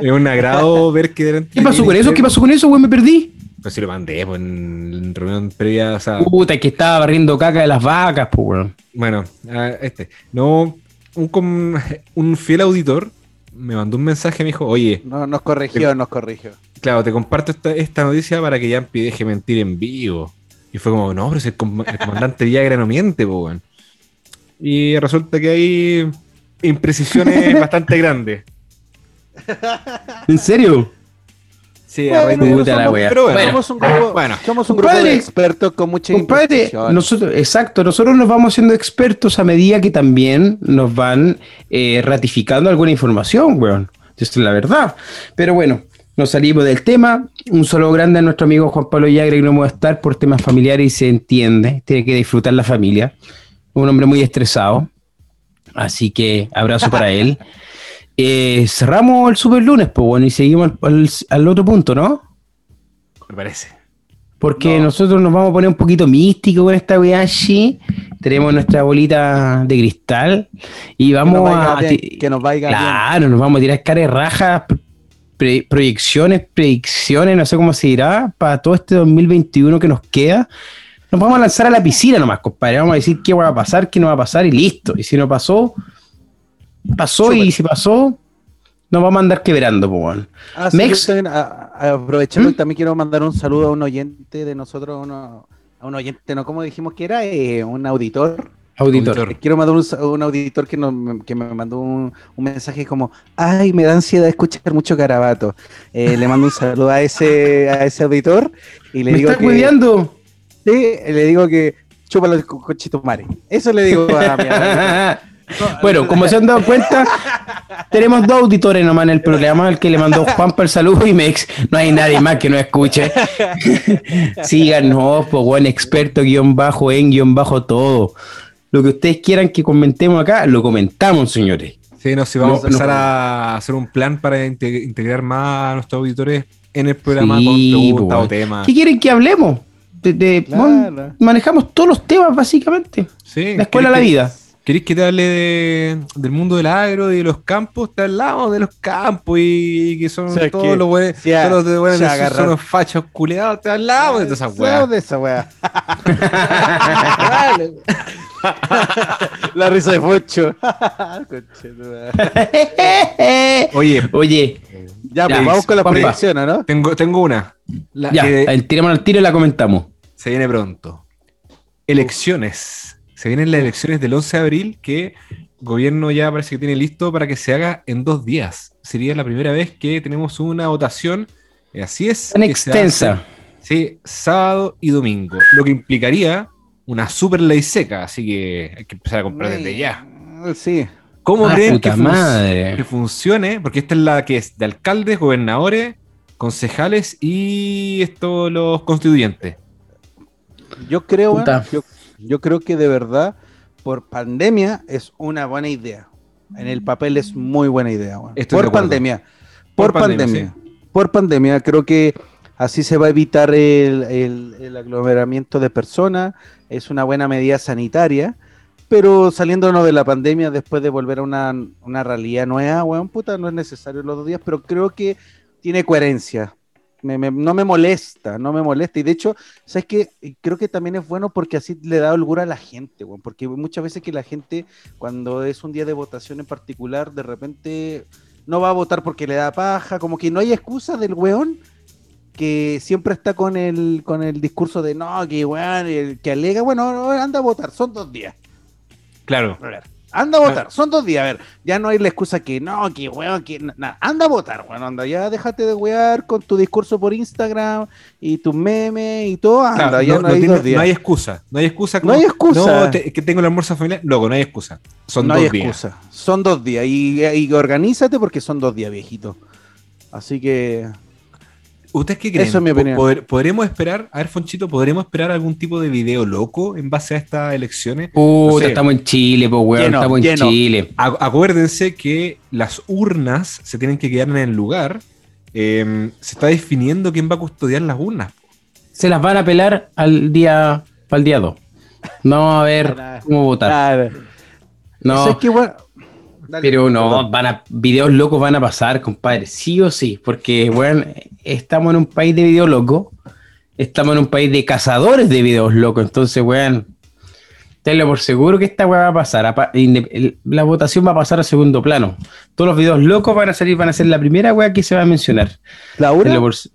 Es un agrado ver que delante ¿Qué pasó con eso? ¿Qué pasó con eso, güey? Me perdí. Pues sí lo mandé pues, en reunión previa. O sea, Puta, que estaba barriendo caca de las vacas, pues. Bueno, ah, este. No, un, un fiel auditor me mandó un mensaje me dijo, oye, No, nos corrigió, nos corrigió. claro, te comparto esta, esta noticia para que Yampi deje mentir en vivo. Y fue como, no, pero si el, com- el comandante Viagra no miente, po, weón. Y resulta que hay imprecisiones bastante grandes. ¿En serio? Sí, a Bueno, la somos- wea. pero Bueno. somos un grupo, Bueno. somos un grupo Compadre, de expertos con mucha Compadre, nosotros, exacto, nosotros nos vamos haciendo expertos a medida que también nos van eh, ratificando alguna información, weón. Esto es la verdad. Pero bueno, nos salimos del tema. Un saludo grande a nuestro amigo Juan Pablo Yagre, que no puede estar por temas familiares y se entiende. Tiene que disfrutar la familia. Un hombre muy estresado. Así que abrazo para él. Eh, cerramos el super lunes, pues bueno, y seguimos al- al- al otro punto, ¿no? Me parece. Porque No. nosotros nos vamos a poner un poquito místico con esta weá así. Tenemos nuestra bolita de cristal y que, vamos vaya a. bien, que nos vaya bien. Claro, nos vamos a tirar cara de rajas, pre- proyecciones, predicciones, no sé cómo se dirá, para todo este 2021 que nos queda. Nos vamos a lanzar a la piscina nomás, compadre. Vamos a decir qué va a pasar, qué no va a pasar y listo. Y si no pasó, pasó y si pasó, nos vamos a andar quebrando, pues. Ah, sí, Mex- yo también, a- a- aprovechando, ¿Mm? también quiero mandar un saludo a un oyente de nosotros, uno- a un oyente, ¿no? ¿Cómo dijimos que era? Eh, un auditor. Auditor. Auditor. Quiero mandar un, auditor que, me mandó un, un mensaje como, ay, me da ansiedad escuchar mucho carabato. Eh, le mando un saludo a ese, a ese auditor y le ¿Me digo estás que... cuidando? Sí, le digo que chúpalo el co- cochito madre. Eso le digo a mi. Bueno, como se han dado cuenta, tenemos dos auditores nomás en el programa, el que le mandó Juan para el saludo y Mex. No hay nadie más que nos escuche. Síganos, pues buen experto, guion bajo, en guion bajo, todo. Lo que ustedes quieran que comentemos acá, lo comentamos, señores. Sí, no, sí, vamos No, a empezar no. a hacer un plan para inte- integrar más a nuestros auditores en el programa Sí, con preguntas pues, o temas. ¿Qué quieren que hablemos? De- de- Claro. bueno, manejamos todos los temas, básicamente. Sí, La escuela a la ¿querés que- vida. ¿Queréis que te hable de- del mundo del agro y de los campos? Te hablamos de los campos y, que son O sea, todos que los buenos, a- todos los de buenos, se son- unos fachos culeados. Te hablamos de Sabes weas. de esa wea. La risa de Focho. Oye, Oye, ya, Ya, pues vamos con la ¿o ¿no? tengo, tengo una. La ya, que el- tiremos al tiro y la comentamos. se viene pronto. Elecciones. Se vienen las elecciones del 11 de abril que el gobierno ya parece que tiene listo para que se haga en dos días. Sería la primera vez que tenemos una votación. eh, Así es. Tan extensa. Sí, sábado y domingo. Lo que implicaría una super ley seca. Así que hay que empezar a comprar desde ya. Sí. ¿Cómo Ah, creen que, puta fun- madre. que funcione? Porque esta es la que es de alcaldes, gobernadores, concejales y esto los constituyentes. Yo creo, yo, yo creo que de verdad, por pandemia, es una buena idea. En el papel es muy buena idea, Por pandemia. Por pandemia. Por pandemia, creo que así se va a evitar el, el- el aglomeramiento de personas. Es una buena medida sanitaria. Pero saliéndonos de la pandemia, después de volver a una, una realidad nueva, weón, puta, no es necesario los dos días, pero creo que tiene coherencia. Me- me- no me molesta, no me molesta. Y de hecho, ¿sabes qué? Creo que también es bueno porque así le da holgura a la gente. Porque muchas veces que la gente, cuando es un día de votación en particular, de repente no va a votar porque le da paja, como que no hay excusa del weón que siempre está con el, con el discurso de no, que weón, el que alega, bueno, no, anda a votar, son dos días. Claro. Anda a votar, son dos días, a ver, ya no hay la excusa que no, que weón, que na- na- anda a votar, bueno, anda, ya déjate de wear con tu discurso por Instagram y tus memes y todo, anda, Claro, ya no, no, hay tiene- dos días. no hay excusa. No hay excusa. No hay excusa. No, te- que tengo el almuerzo familiar. Loco, no hay excusa. Son no dos hay días. excusa, son dos días y, y organízate porque son dos días, viejito. Así que ¿Ustedes qué creen? Eso es mi opinión. poder- ¿Podremos esperar, a ver, Fonchito, ¿podremos esperar algún tipo de video loco en base a estas elecciones? Puta, No sé. estamos en Chile, pues, weón. Lleno, estamos en lleno. Chile. Ac- Acuérdense que las urnas se tienen que quedar en el lugar. Eh, se está definiendo quién va a custodiar las urnas. Se las van a pelar al día, al día 2. No va a ver cómo votar. No. Dale, pero no, van a, videos locos van a pasar, compadre, sí o sí, porque, weón, estamos en un país de videos locos, estamos en un país de cazadores de videos locos, entonces, weón, tenlo por seguro que esta weá va a pasar, la votación va a pasar a segundo plano, todos los videos locos van a salir, van a ser la primera weá que se va a mencionar. Por se-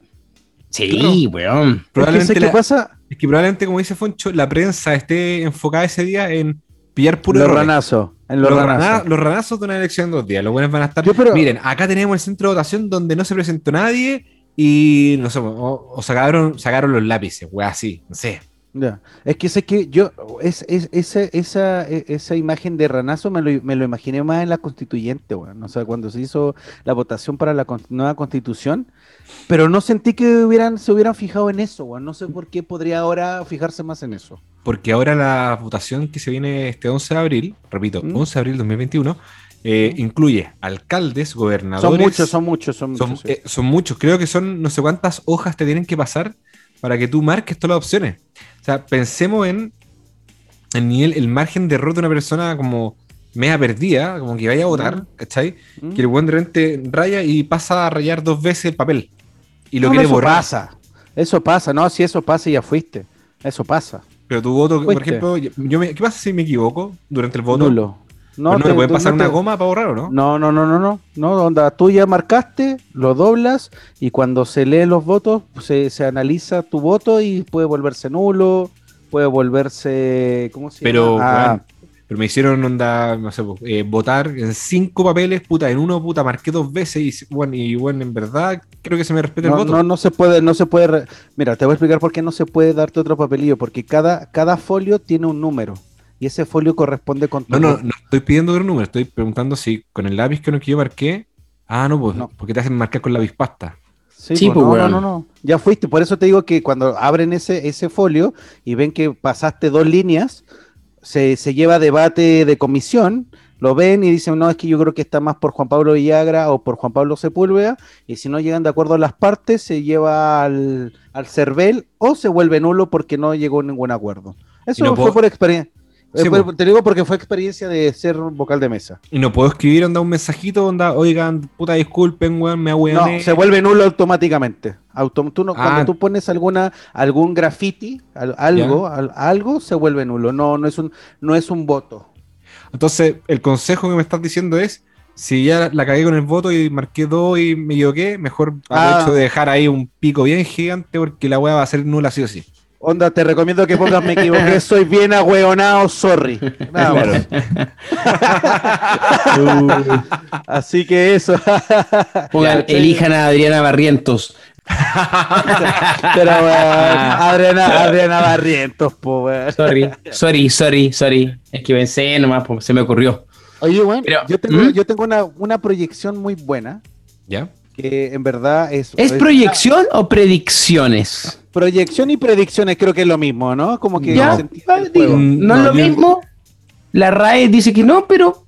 Sí, weón. es que Probablemente ¿sabes qué la- pasa? Es que probablemente, como dice Foncho, la prensa esté enfocada ese día en pillar puro Los ranazos. Los, ranazos. rana- los ranazos de una elección en dos días. Los buenos van a estar. Yo, pero- Miren, acá tenemos el centro de votación donde no se presentó nadie y no sé, o, o sacaron, sacaron los lápices, wea, así, no sé. Ya. Es que sé que yo, es, es- esa, esa, esa imagen de ranazo me lo, me lo imaginé más en la constituyente, weón. O sea, cuando se hizo la votación para la con- nueva constitución, pero no sentí que hubieran, se hubieran fijado en eso, weón. No sé por qué podría ahora fijarse más en eso. Porque ahora la votación que se viene este 11 de abril, repito, ¿Mm? 11 de abril 2021, eh, incluye alcaldes, gobernadores. Son muchos, son muchos, son Son, muchos. sí. eh, son muchos, creo que son no sé cuántas hojas te tienen que pasar para que tú marques todas las opciones. O sea, pensemos en el nivel, el margen de error de una persona como media perdida, como que vaya a votar, ¿cachai? ¿Mm? Que el buen de repente raya y pasa a rayar dos veces el papel. Y lo No, no, quiere eso borrar. pasa. Eso pasa, no, si eso pasa ya fuiste. Eso pasa. Pero tu voto, por ejemplo, yo me- ¿qué pasa si me equivoco durante el voto? Nulo. No, no te- me puede no pasar te- una goma para borrar, ¿o no? No, no, no, no, no. No, onda, tú ya marcaste, lo doblas y cuando se leen los votos, pues, se, se analiza tu voto y puede volverse nulo, puede volverse. ¿Cómo se Pero, llama? Ah, weón, pero me hicieron onda, no sé, pues, eh, votar en cinco papeles, puta, en uno, puta, marqué dos veces y, bueno, y bueno, en verdad creo que se me respeta el no, voto. no, no se puede, no se puede. re- Mira, te voy a explicar por qué no se puede darte otro papelillo, porque cada, cada folio tiene un número y ese folio corresponde con tu No, no, no estoy pidiendo otro número, estoy preguntando si con el lápiz que, no, que yo marqué. Ah, no, pues, No. porque te hacen marcar con lápiz pasta. Sí, Sí, pues, pues, no, weón. no, no, no. Ya fuiste. Por eso te digo que cuando abren ese, ese folio y ven que pasaste dos líneas, se, se lleva debate de comisión, lo ven y dicen, no, es que yo creo que está más por Juan Pablo Villagra o por Juan Pablo Sepúlveda, y si no llegan de acuerdo a las partes, se lleva al, al CERVEL o se vuelve nulo porque no llegó a ningún acuerdo. Eso no fue puedo- por experiencia. Sí, Eh, pues. te digo porque fue experiencia de ser vocal de mesa. Y no puedo escribir, onda, un mensajito, onda, oigan, puta, disculpen, weón, me No, ahueoné. se vuelve nulo automáticamente. Autom- tú no- Ah. Cuando tú pones alguna algún graffiti, al- algo, al- algo se vuelve nulo. No, no es un, no es un voto. Entonces, el consejo que me estás diciendo es, si ya la cagué con el voto y marqué dos y me equivoqué, mejor Ah. aprovecho de dejar ahí un pico bien gigante porque la weá va a ser nula sí o sí. Onda, te recomiendo que pongas me equivoqué, soy bien agüeonado, sorry. Nada más. Así que eso. Pongan, elijan a Adriana Barrientos. Pero weón, Adriana, Adriana Barrientos, po. Sorry, sorry, sorry, sorry. Es que pensé nomás, se me ocurrió. Oye, Pero, yo tengo, ¿Mm? yo tengo una, una proyección muy buena, ¿Ya? que en verdad es... ¿Es proyección o predicciones? Proyección y predicciones creo que es lo mismo, ¿no? Como que Ya, digo. Mm, no, es no, lo yo- mismo. La RAE dice que no, pero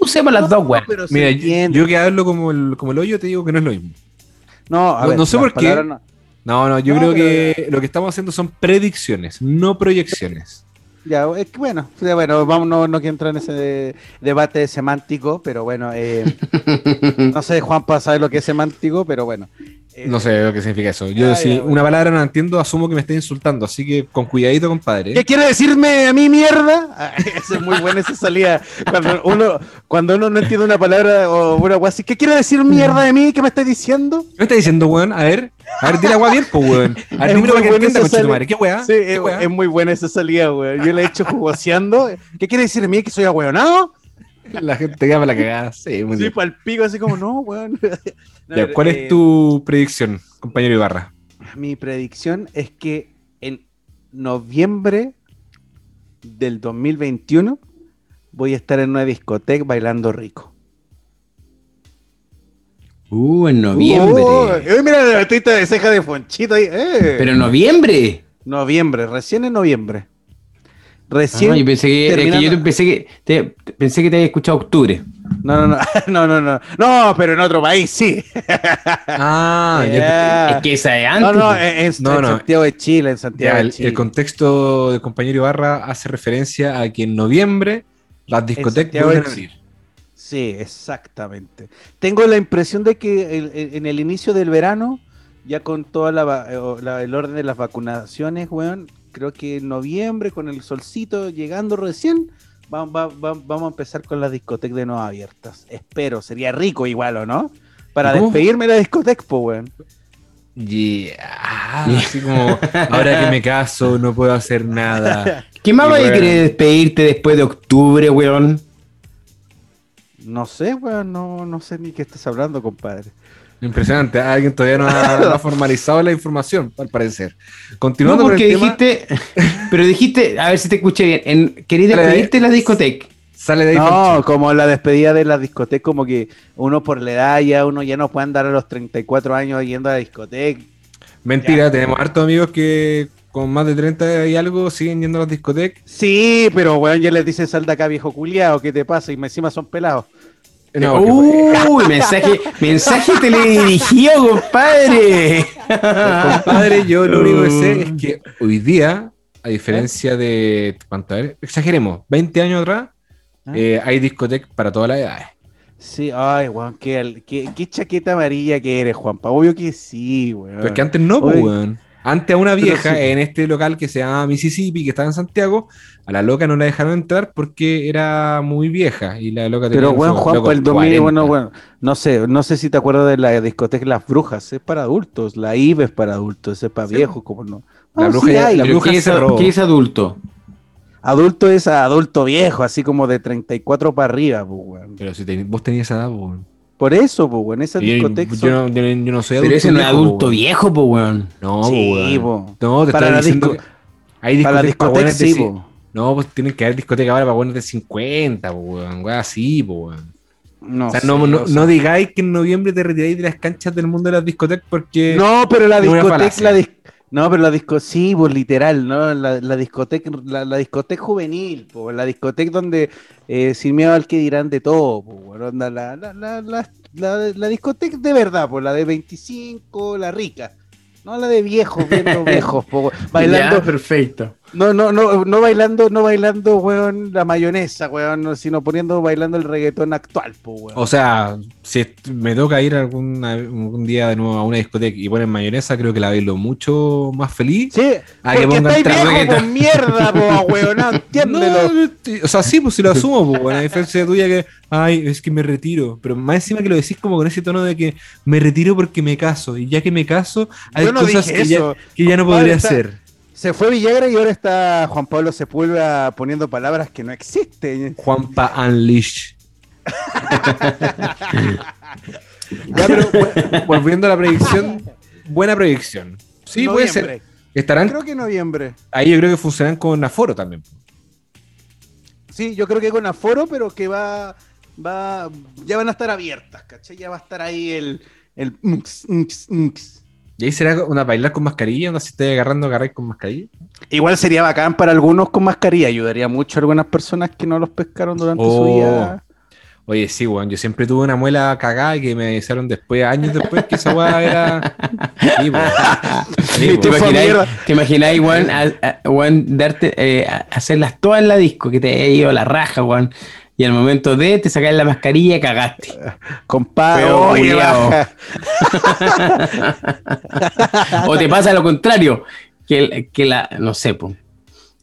usemos las dos, se Mira, yo, entiende. yo que hablo como el, como el hoyo te digo que no es lo mismo. no, a no- ver, no sé por qué. no- No, no, yo No, creo pero- que lo que estamos haciendo son predicciones, no proyecciones. Ya, es que bueno, sí, bueno, vamos, no, no quiero entrar en ese de- debate semántico, pero bueno, eh, no sé, Juanpa sabe lo que es semántico, pero bueno. No sé lo que significa eso. Yo Ah, si ya, bueno. una palabra no la entiendo, asumo que me está insultando, así que con cuidadito, compadre. ¿Qué quiere decirme a mí mierda? Ah, esa es muy buena esa salida. Cuando uno, cuando uno no entiende una palabra o una así, ¿qué quiere decir mierda de mí? ¿Qué me estás diciendo? ¿Qué me está diciendo, weón? A ver, a ver, dile agua bien, pues, weón. A ver, dímelo que entienda, madre. ¿Qué weá? Sí, ¿Qué es, weá? es muy buena esa salida, güey. Yo le he hecho jugoseando. ¿Qué quiere decir de mí? ¿Que soy ahueonado? La gente queda para la cagada. Sí, muy Sí, bien. para el pico, así como, no, weón. No, Ya, ¿Cuál eh, es tu predicción, compañero Ibarra? Mi predicción es que en noviembre del 2021 voy a estar en una discoteca bailando rico. Uh, en noviembre. Oh, eh, mira la artista de ceja de Fonchito ahí. eh. Pero en noviembre. Noviembre, recién en noviembre. Recién. Ah, yo pensé que, es que terminando- yo te- pensé que te, pensé que te había escuchado octubre. No, no, no, no, no, no. No, pero en otro país sí. Ah, ya- Ya. Es que esa es antes. No, no, pues. en, No, en no. Santiago de Chile, en ya, Santiago de el, Chile. el contexto del compañero Ibarra hace referencia a que en noviembre las discotecas vuelven de a abrir. Sí, exactamente. Tengo la impresión de que el- el- en el inicio del verano, ya con toda la, eh, la- el orden de las vacunaciones, weón, creo que en noviembre, con el solcito llegando recién, va- va- va- vamos a empezar con las discotecas de nuevo abiertas. Espero, sería rico igual, ¿o no? Para ¿Cómo? despedirme de la discoteca, pues, weón. Yeah. Así como, ahora que me caso, no puedo hacer nada. ¿Qué más Y vas a querer despedirte después de octubre, weón? No sé, weón, no, no sé ni qué estás hablando, compadre. Impresionante, alguien todavía no ha, no ha formalizado la información, al parecer. No, Continuando con porque el tema, dijiste, pero dijiste, a ver si te escuché bien, en, ¿querías Dale, despedirte de la discoteca? sale de ahí No, como la despedida de la discoteca, como que uno por la edad ya uno ya no puede andar a los 34 años yendo a la discoteca. Mentira, tenemos hartos amigos que con más de 30 y algo siguen yendo a las discotecas. Sí, pero weón, ya les dicen sal de acá viejo culiado, ¿qué te pasa? Y encima son pelados. No, Uy, mensaje, mensaje teledirigido, compadre. Compadre, yo lo único que sé es que hoy día, a diferencia de, ¿cuánto? Ver, exageremos, 20 años atrás, ¿Ah? eh, hay discotecas para todas las edades. Sí, ay, weón, qué, qué, qué chaqueta amarilla que eres, Juanpa. Obvio que sí, weón. Pero es que antes no, pues, Oye. weón. Antes a una vieja sí. en este local que se llama Mississippi, que estaba en Santiago, a la loca no la dejaron entrar porque era muy vieja y la loca tenía Pero no sé, weón, loco, Juanpa, el 2000, 40. bueno, bueno, no sé, no sé si te acuerdas de la discoteca Las Brujas, es para adultos, la IVE es para adultos, es para Sí. viejos, como no. La Ah, bruja sí ya- hay. la bruja ¿qué, es, cerró. qué es adulto? Adulto es adulto viejo, así como de 34 para arriba, pues. Pero si te- vos tenías esa edad, pues. Por eso, pues, weón, esa Y Yo, discoteca. yo no, yo no- yo no soy adulto. Pero ese no es viejo, adulto weón. viejo, po, weón. No, Sí, weón. No, te Para estoy la diciendo disco- que hay Para la discotecas discoteca, de sí. No, pues tienen que haber discotecas ahora para buenos de 50, po, weón. Weón, así, po, weón. No, o sea, no, no, no digáis que en noviembre te retiráis de las canchas del mundo de las discotecas porque. No, pero la es discoteca, la dis- no, pero la disco, sí, pues literal, ¿no? La, la discoteca, la, la discoteca juvenil, pues, la discoteca donde eh, sin miedo al que dirán de todo, pues, la, la, la, la, la, la discoteca de verdad, pues, la de 25, la rica. No la de viejos, viendo viejos, po, bailando, Ya, perfecto. No, no, no, no bailando, no bailando, weón, la mayonesa, weón, no, sino poniendo, bailando el reggaetón actual, pues, weón. O sea, si me toca ir alguna- algún día de nuevo a una discoteca y ponen mayonesa, creo que la bailo mucho más feliz. Sí, Ah, que pongan viejo, pues mierda, po, weón, no, entiéndelo. No, t- o sea, sí, pues si lo asumo, pues, bueno, a diferencia tuya que, ay, es que me retiro. Pero más encima que lo decís como con ese tono de que me retiro porque me caso. Y ya que me caso, hay no cosas que ya, que ya no podría hacer. Se fue Villagra y ahora está Juan Pablo Sepúlveda poniendo palabras que no existen. Juanpa Unleash. ya, pero vu- volviendo a la predicción, buena predicción. Sí, puede ser. Estarán, Creo que noviembre. ahí yo creo que funcionan con aforo también. Sí, yo creo que con aforo, pero que va, va, ya van a estar abiertas, ¿cachai? Ya va a estar ahí el, el unx, unx, unx. Y ahí será una bailar con mascarilla, no sé si estoy agarrando agarrar con mascarilla. Igual sería bacán para algunos con mascarilla, ayudaría mucho a algunas personas que no los pescaron durante su Oh. vida. Oye, sí, weón. Yo siempre tuve una muela cagada y que me avisaron después, años después, que esa weá era. Sí, weón. Sí, ¿Te imagináis, mierda. te imagináis, weón, a- a- weón, darte, eh, a- hacerlas todas en la disco, que te haya ido la raja, weón. Y al momento de te sacáis la mascarilla y cagaste. Compadre, oye. O te pasa lo contrario, que, que la, no sé, po.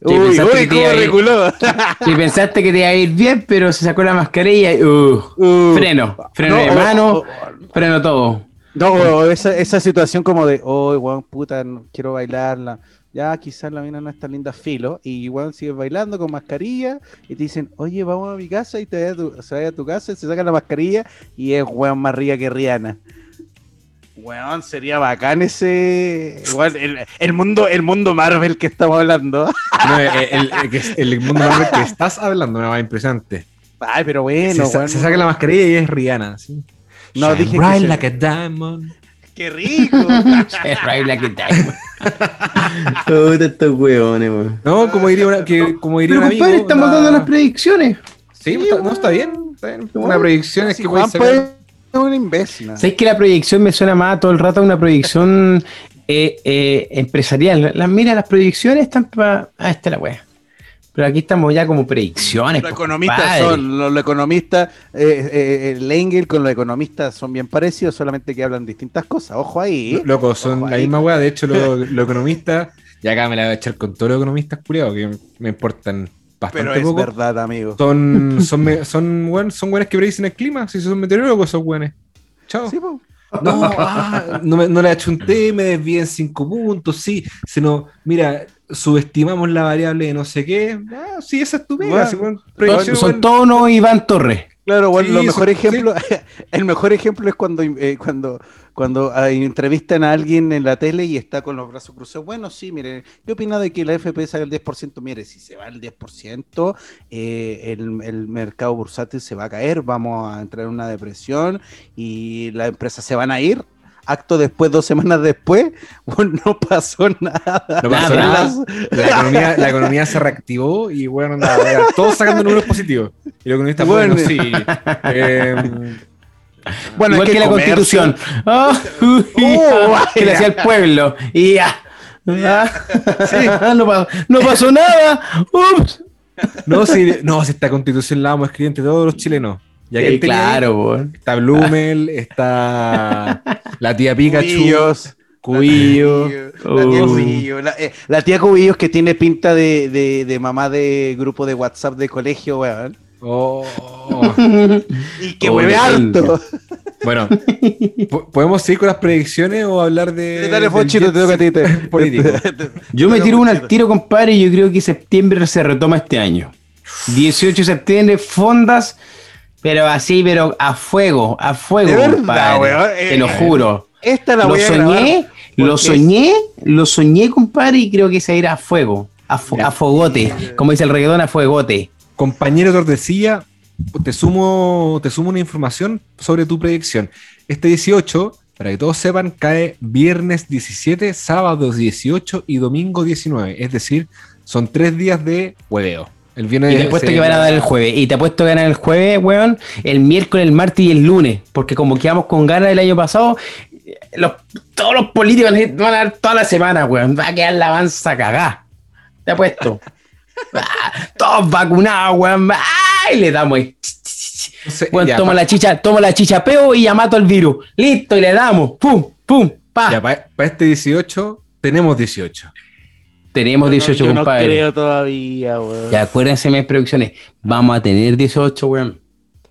Que Uy, uy, cómo reculó. que pensaste que te iba a ir bien, pero se sacó la mascarilla y uh, Uh. freno, freno No, de o- mano, o- freno todo. No, esa, esa situación como de, oh, weón, puta, no quiero bailarla. Ya, quizás la mina no está linda filo. Y weón sigues bailando con mascarilla. Y te dicen, oye, vamos a mi casa. Y te vas a tu, se va a tu casa, se saca la mascarilla. Y es weón más rica que Rihanna. Weón, sería bacán ese. weón, el, el mundo, el mundo Marvel que estamos hablando. No, el, el- que es- mundo Marvel que estás hablando me va impresionante. Ay, pero bueno, se, weón. se saca la mascarilla y es Rihanna. ¿sí? No, Shine dije que bright se- like a diamond. ¡Qué rico! Right like a diamond. Puta estos huevones, weón. No, como diría, una, que, como diría Pero un compadre, amigo, estamos dando las predicciones. Sí, está- no, está bien. Está bien. Una predicción es que Juan puede es un imbécil. ¿no? ¿Sabes que la proyección me suena más todo el rato a una proyección eh, eh, empresarial? Las, mira, las proyecciones están para. Ah, esta es la wea. Pero aquí estamos ya como predicciones. Los po, economistas son, los, los economistas, eh, eh, el Engel con los economistas son bien parecidos, solamente que hablan distintas cosas. Ojo ahí. Loco, son Ojo la ahí. misma weá. De hecho, los economistas, y acá me la voy a echar con todos los economistas curiados, que me importan bastante Pero es poco. verdad, amigo. Son, son, son, son buenos que predicen el clima. Si son meteorólogos, son buenos. Chao. Sí, po. No, ah, no, me, no le achunté, me desvié en cinco puntos, sí. Sino, mira, subestimamos la variable de no sé qué. Ah, sí, esa es tu pega. Bueno. Son, son unos Iván Torres. Claro, bueno, Sí, lo mejor sí, ejemplo, el mejor ejemplo es cuando, eh, cuando, cuando ah, entrevistan a alguien en la tele y está con los brazos cruzados. Bueno, sí, mire, ¿qué opina de que la FP salga el 10%? Mire, si se va el 10%, eh, el, el mercado bursátil se va a caer, vamos a entrar en una depresión y las empresas se van a ir. Acto después, dos semanas después, bueno, no pasó nada. No pasó Nada. nada. La economía, la economía se reactivó y bueno, nada, era todos sacando números positivos. Y los economistas, bueno, Bueno. sí. em, Bueno, Igual es que, la comercio- constitución. Ah, uy, Oh, ah, que le hacía el pueblo. Y ya. Ah, no, pasó, no pasó nada. Ups. no, si, no, si esta constitución la vamos a escribir entre todos los chilenos. Ya que Sí, él tenía ahí, claro, po. Está Blumel, está la tía Pikachu, Cubillos. Cubillo. La tía Oh. Cubillo. La, eh, la tía Cubillos que tiene pinta de, de, de mamá de grupo de WhatsApp de colegio, weón. Oh. Y que Oh, hueve depende. harto. Bueno, ¿po- ¿podemos seguir con las predicciones o hablar de. Dale, Fonchito, te toca a ti. te- político? Yo me tiro una al tiro, compadre, y yo creo que septiembre se retoma este año. 18 de septiembre, fondas, pero así, pero a fuego, a fuego, De verdad, weón, Te lo eh, juro. Esta la Lo voy a soñé, lo soñé, lo soñé, compadre, y creo que se irá a fuego, a, fo- a fogote, como dice el reggaetón, a fuegote. Compañero Tordesillas, te sumo, te sumo una información sobre tu predicción. Este 18, para que todos sepan, cae viernes 17, sábado 18 y domingo 19. Es decir, son tres días de hueveo. El viernes Y te apuesto que van a dar el jueves. Y te apuesto que ganar el jueves, weón, el miércoles, el martes y el lunes. Porque como quedamos con ganas el año pasado, los- todos los políticos van a dar toda la semana, weón. Va a quedar la avanza cagá. Te apuesto. Ah, todos vacunados, weón. ¡Ay! Le damos ahí. no sé, Weón, ya, toma la chicha, toma la chicha peo y ya mato al virus. Listo, y le damos. ¡Pum! ¡Pum! ¡Pa! ya, pa- para este 18 tenemos 18. Tenemos 18, yo no compadre. creo todavía, weón. Ya acuérdense mis predicciones. Vamos a tener 18, weón.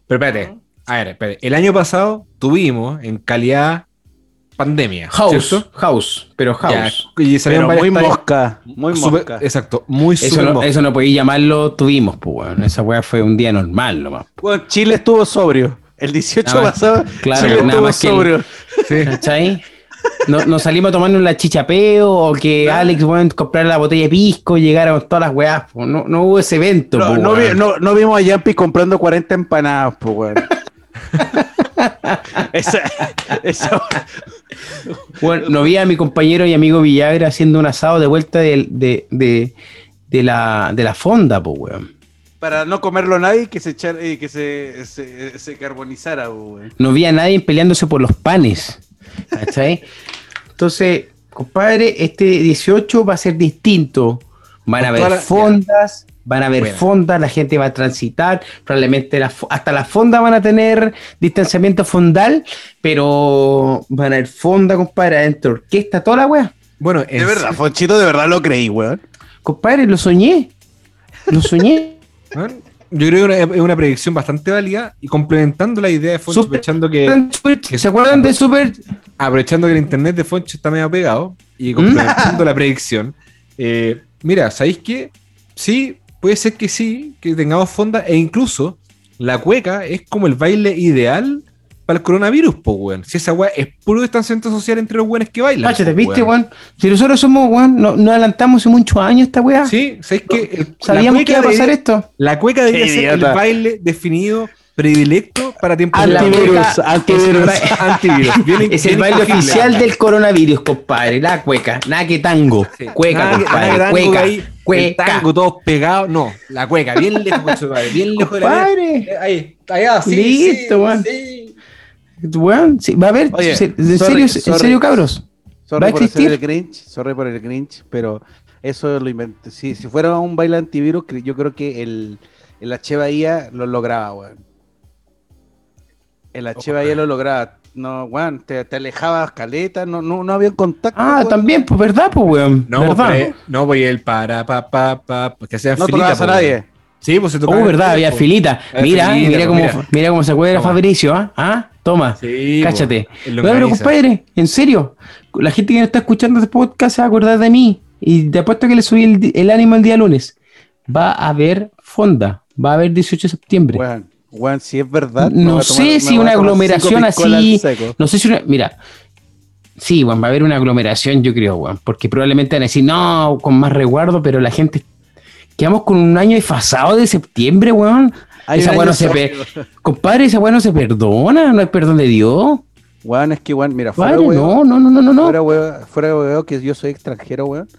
Pero espérate, a ver, espérate. El año pasado tuvimos en calidad pandemia. House, ¿cierto? house, pero house. Ya, y salieron Pero varias muy talla- mosca, muy Super- mosca. Exacto, muy Eso super no, mosca. eso no podía llamarlo tuvimos, pues, weón. Esa weá fue un día normal nomás. Bueno, Chile estuvo sobrio. El 18 Nada más- pasado, claro, Chile nada estuvo más que el- sobrio. Sí. ¿Cachai? No, nos salimos a tomarnos la chichapeo o que Alex, weón, comprar la botella de pisco, llegara con todas las weás. po. No, no hubo ese evento, No, po, no, vi- no- no vimos a Yampi comprando 40 empanadas, pues, weón. esa, esa- Bueno, no vi a mi compañero y amigo Villagra haciendo un asado de vuelta de, de, de, de la, de la fonda, pues, weón. para no comerlo nadie, que se echar, eh, que se, se, se carbonizara, weón. No vi a nadie peleándose por los panes. ¿Cachai? Entonces, compadre, este 18 va a ser distinto. Van a haber la- fondas, van a haber fondas, la gente va a transitar, probablemente hasta las fondas van a tener distanciamiento fondal, pero van a haber fonda, compadre, adentro, orquesta, toda la wea. Bueno, De verdad, Fonchito, de verdad lo creí, weón. Compadre, lo soñé. Lo soñé. yo creo que es una predicción bastante válida y complementando la idea de Foncho, Super- aprovechando que, ¿Se acuerdan de Super? aprovechando que el internet de Foncho está medio pegado y complementando la predicción. eh, mira, ¿sabéis qué? Sí, puede ser que sí, que tengamos fonda e incluso la cueca es como el baile ideal para el coronavirus, po, weón. Si esa weá es puro distanciamiento social entre los weones que bailan. Cáchate, po, ¿viste, weón. weón? Si nosotros somos, weón, no, no adelantamos hace muchos años esta weá. Sí, ¿sabéis que el- Sabíamos que iba a pasar esto. La cueca debería ser el baile definido, predilecto para tiempos La Antivirus, antivirus. antivirus. Bien- Es el baile oficial del coronavirus, compadre. La cueca. Nada que tango. Sí. Cueca, Nada compadre. nada que tango cueca. ahí, el cueca. tango todos pegados. No, la cueca, bien lejos, de madre, bien lejos de la Compadre. Eh, Ahí, allá, sí, Listo, sí, sí. Weón, sí, va a haber. Oye, se- en, sorry, serio, en sorry. serio, cabros. ¿Va a Sorry por existir? el Grinch, sorry por el Grinch, pero eso lo inventé. Si, si fuera un baile antivirus, yo creo que el, el H. Bahía lo lograba, weón. El H. Bahía lo lograba. No, weón, te, te alejabas caleta, no, no, no había contacto. Ah, weón. también, pues verdad, pues, weón. No, ¿verdad? pero, no, pues el para, pa, pa, pa, que sea No filita, tocabas a po, nadie. Sí, pues se tocaba. Oh, verdad, había filita. Había Mira, filita, mira pues, cómo, mira. mira cómo se acuerda Toma. Fabricio, ¿ah? ¿Ah? Toma. Sí, Cáchate. po, en No, pero compadre, en serio, la gente que no está escuchando este podcast se va a acordar de mí. Y te apuesto que le subí el, ánimo el día lunes. Va a haber fonda. Va a haber 18 de septiembre. Weón, weón, si es verdad. No sé si una aglomeración así-. No sé si una. Mira. Sí, weón, va a haber una aglomeración, yo creo, weón. Porque probablemente van a decir, no, con más resguardo, pero la gente. Quedamos con un año desfasado de septiembre, weón. Hay esa weá no se sólido. pe- Compadre, esa weá no se perdona, no hay perdón de Dios. Weón, es que, weón, mira, fuera, Padre, weón, no, no, no, no, no. fuera, weón, fuera, weón, que yo soy extranjero, weón.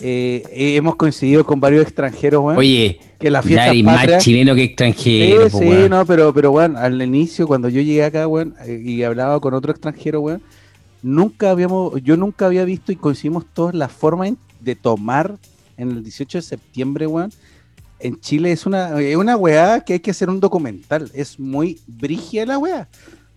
Eh, eh, hemos coincidido con varios extranjeros, weón. Oye, que la fiesta eres patria. más chileno que extranjero, po, sí, weón. no, pero, pero, weón, al inicio, cuando yo llegué acá, weón, eh, y hablaba con otro extranjero, weón, nunca habíamos, yo nunca había visto y coincidimos todos la forma de tomar en el 18 de septiembre, weón. En Chile es una, es una weá que hay que hacer un documental. Es muy brigia la weá.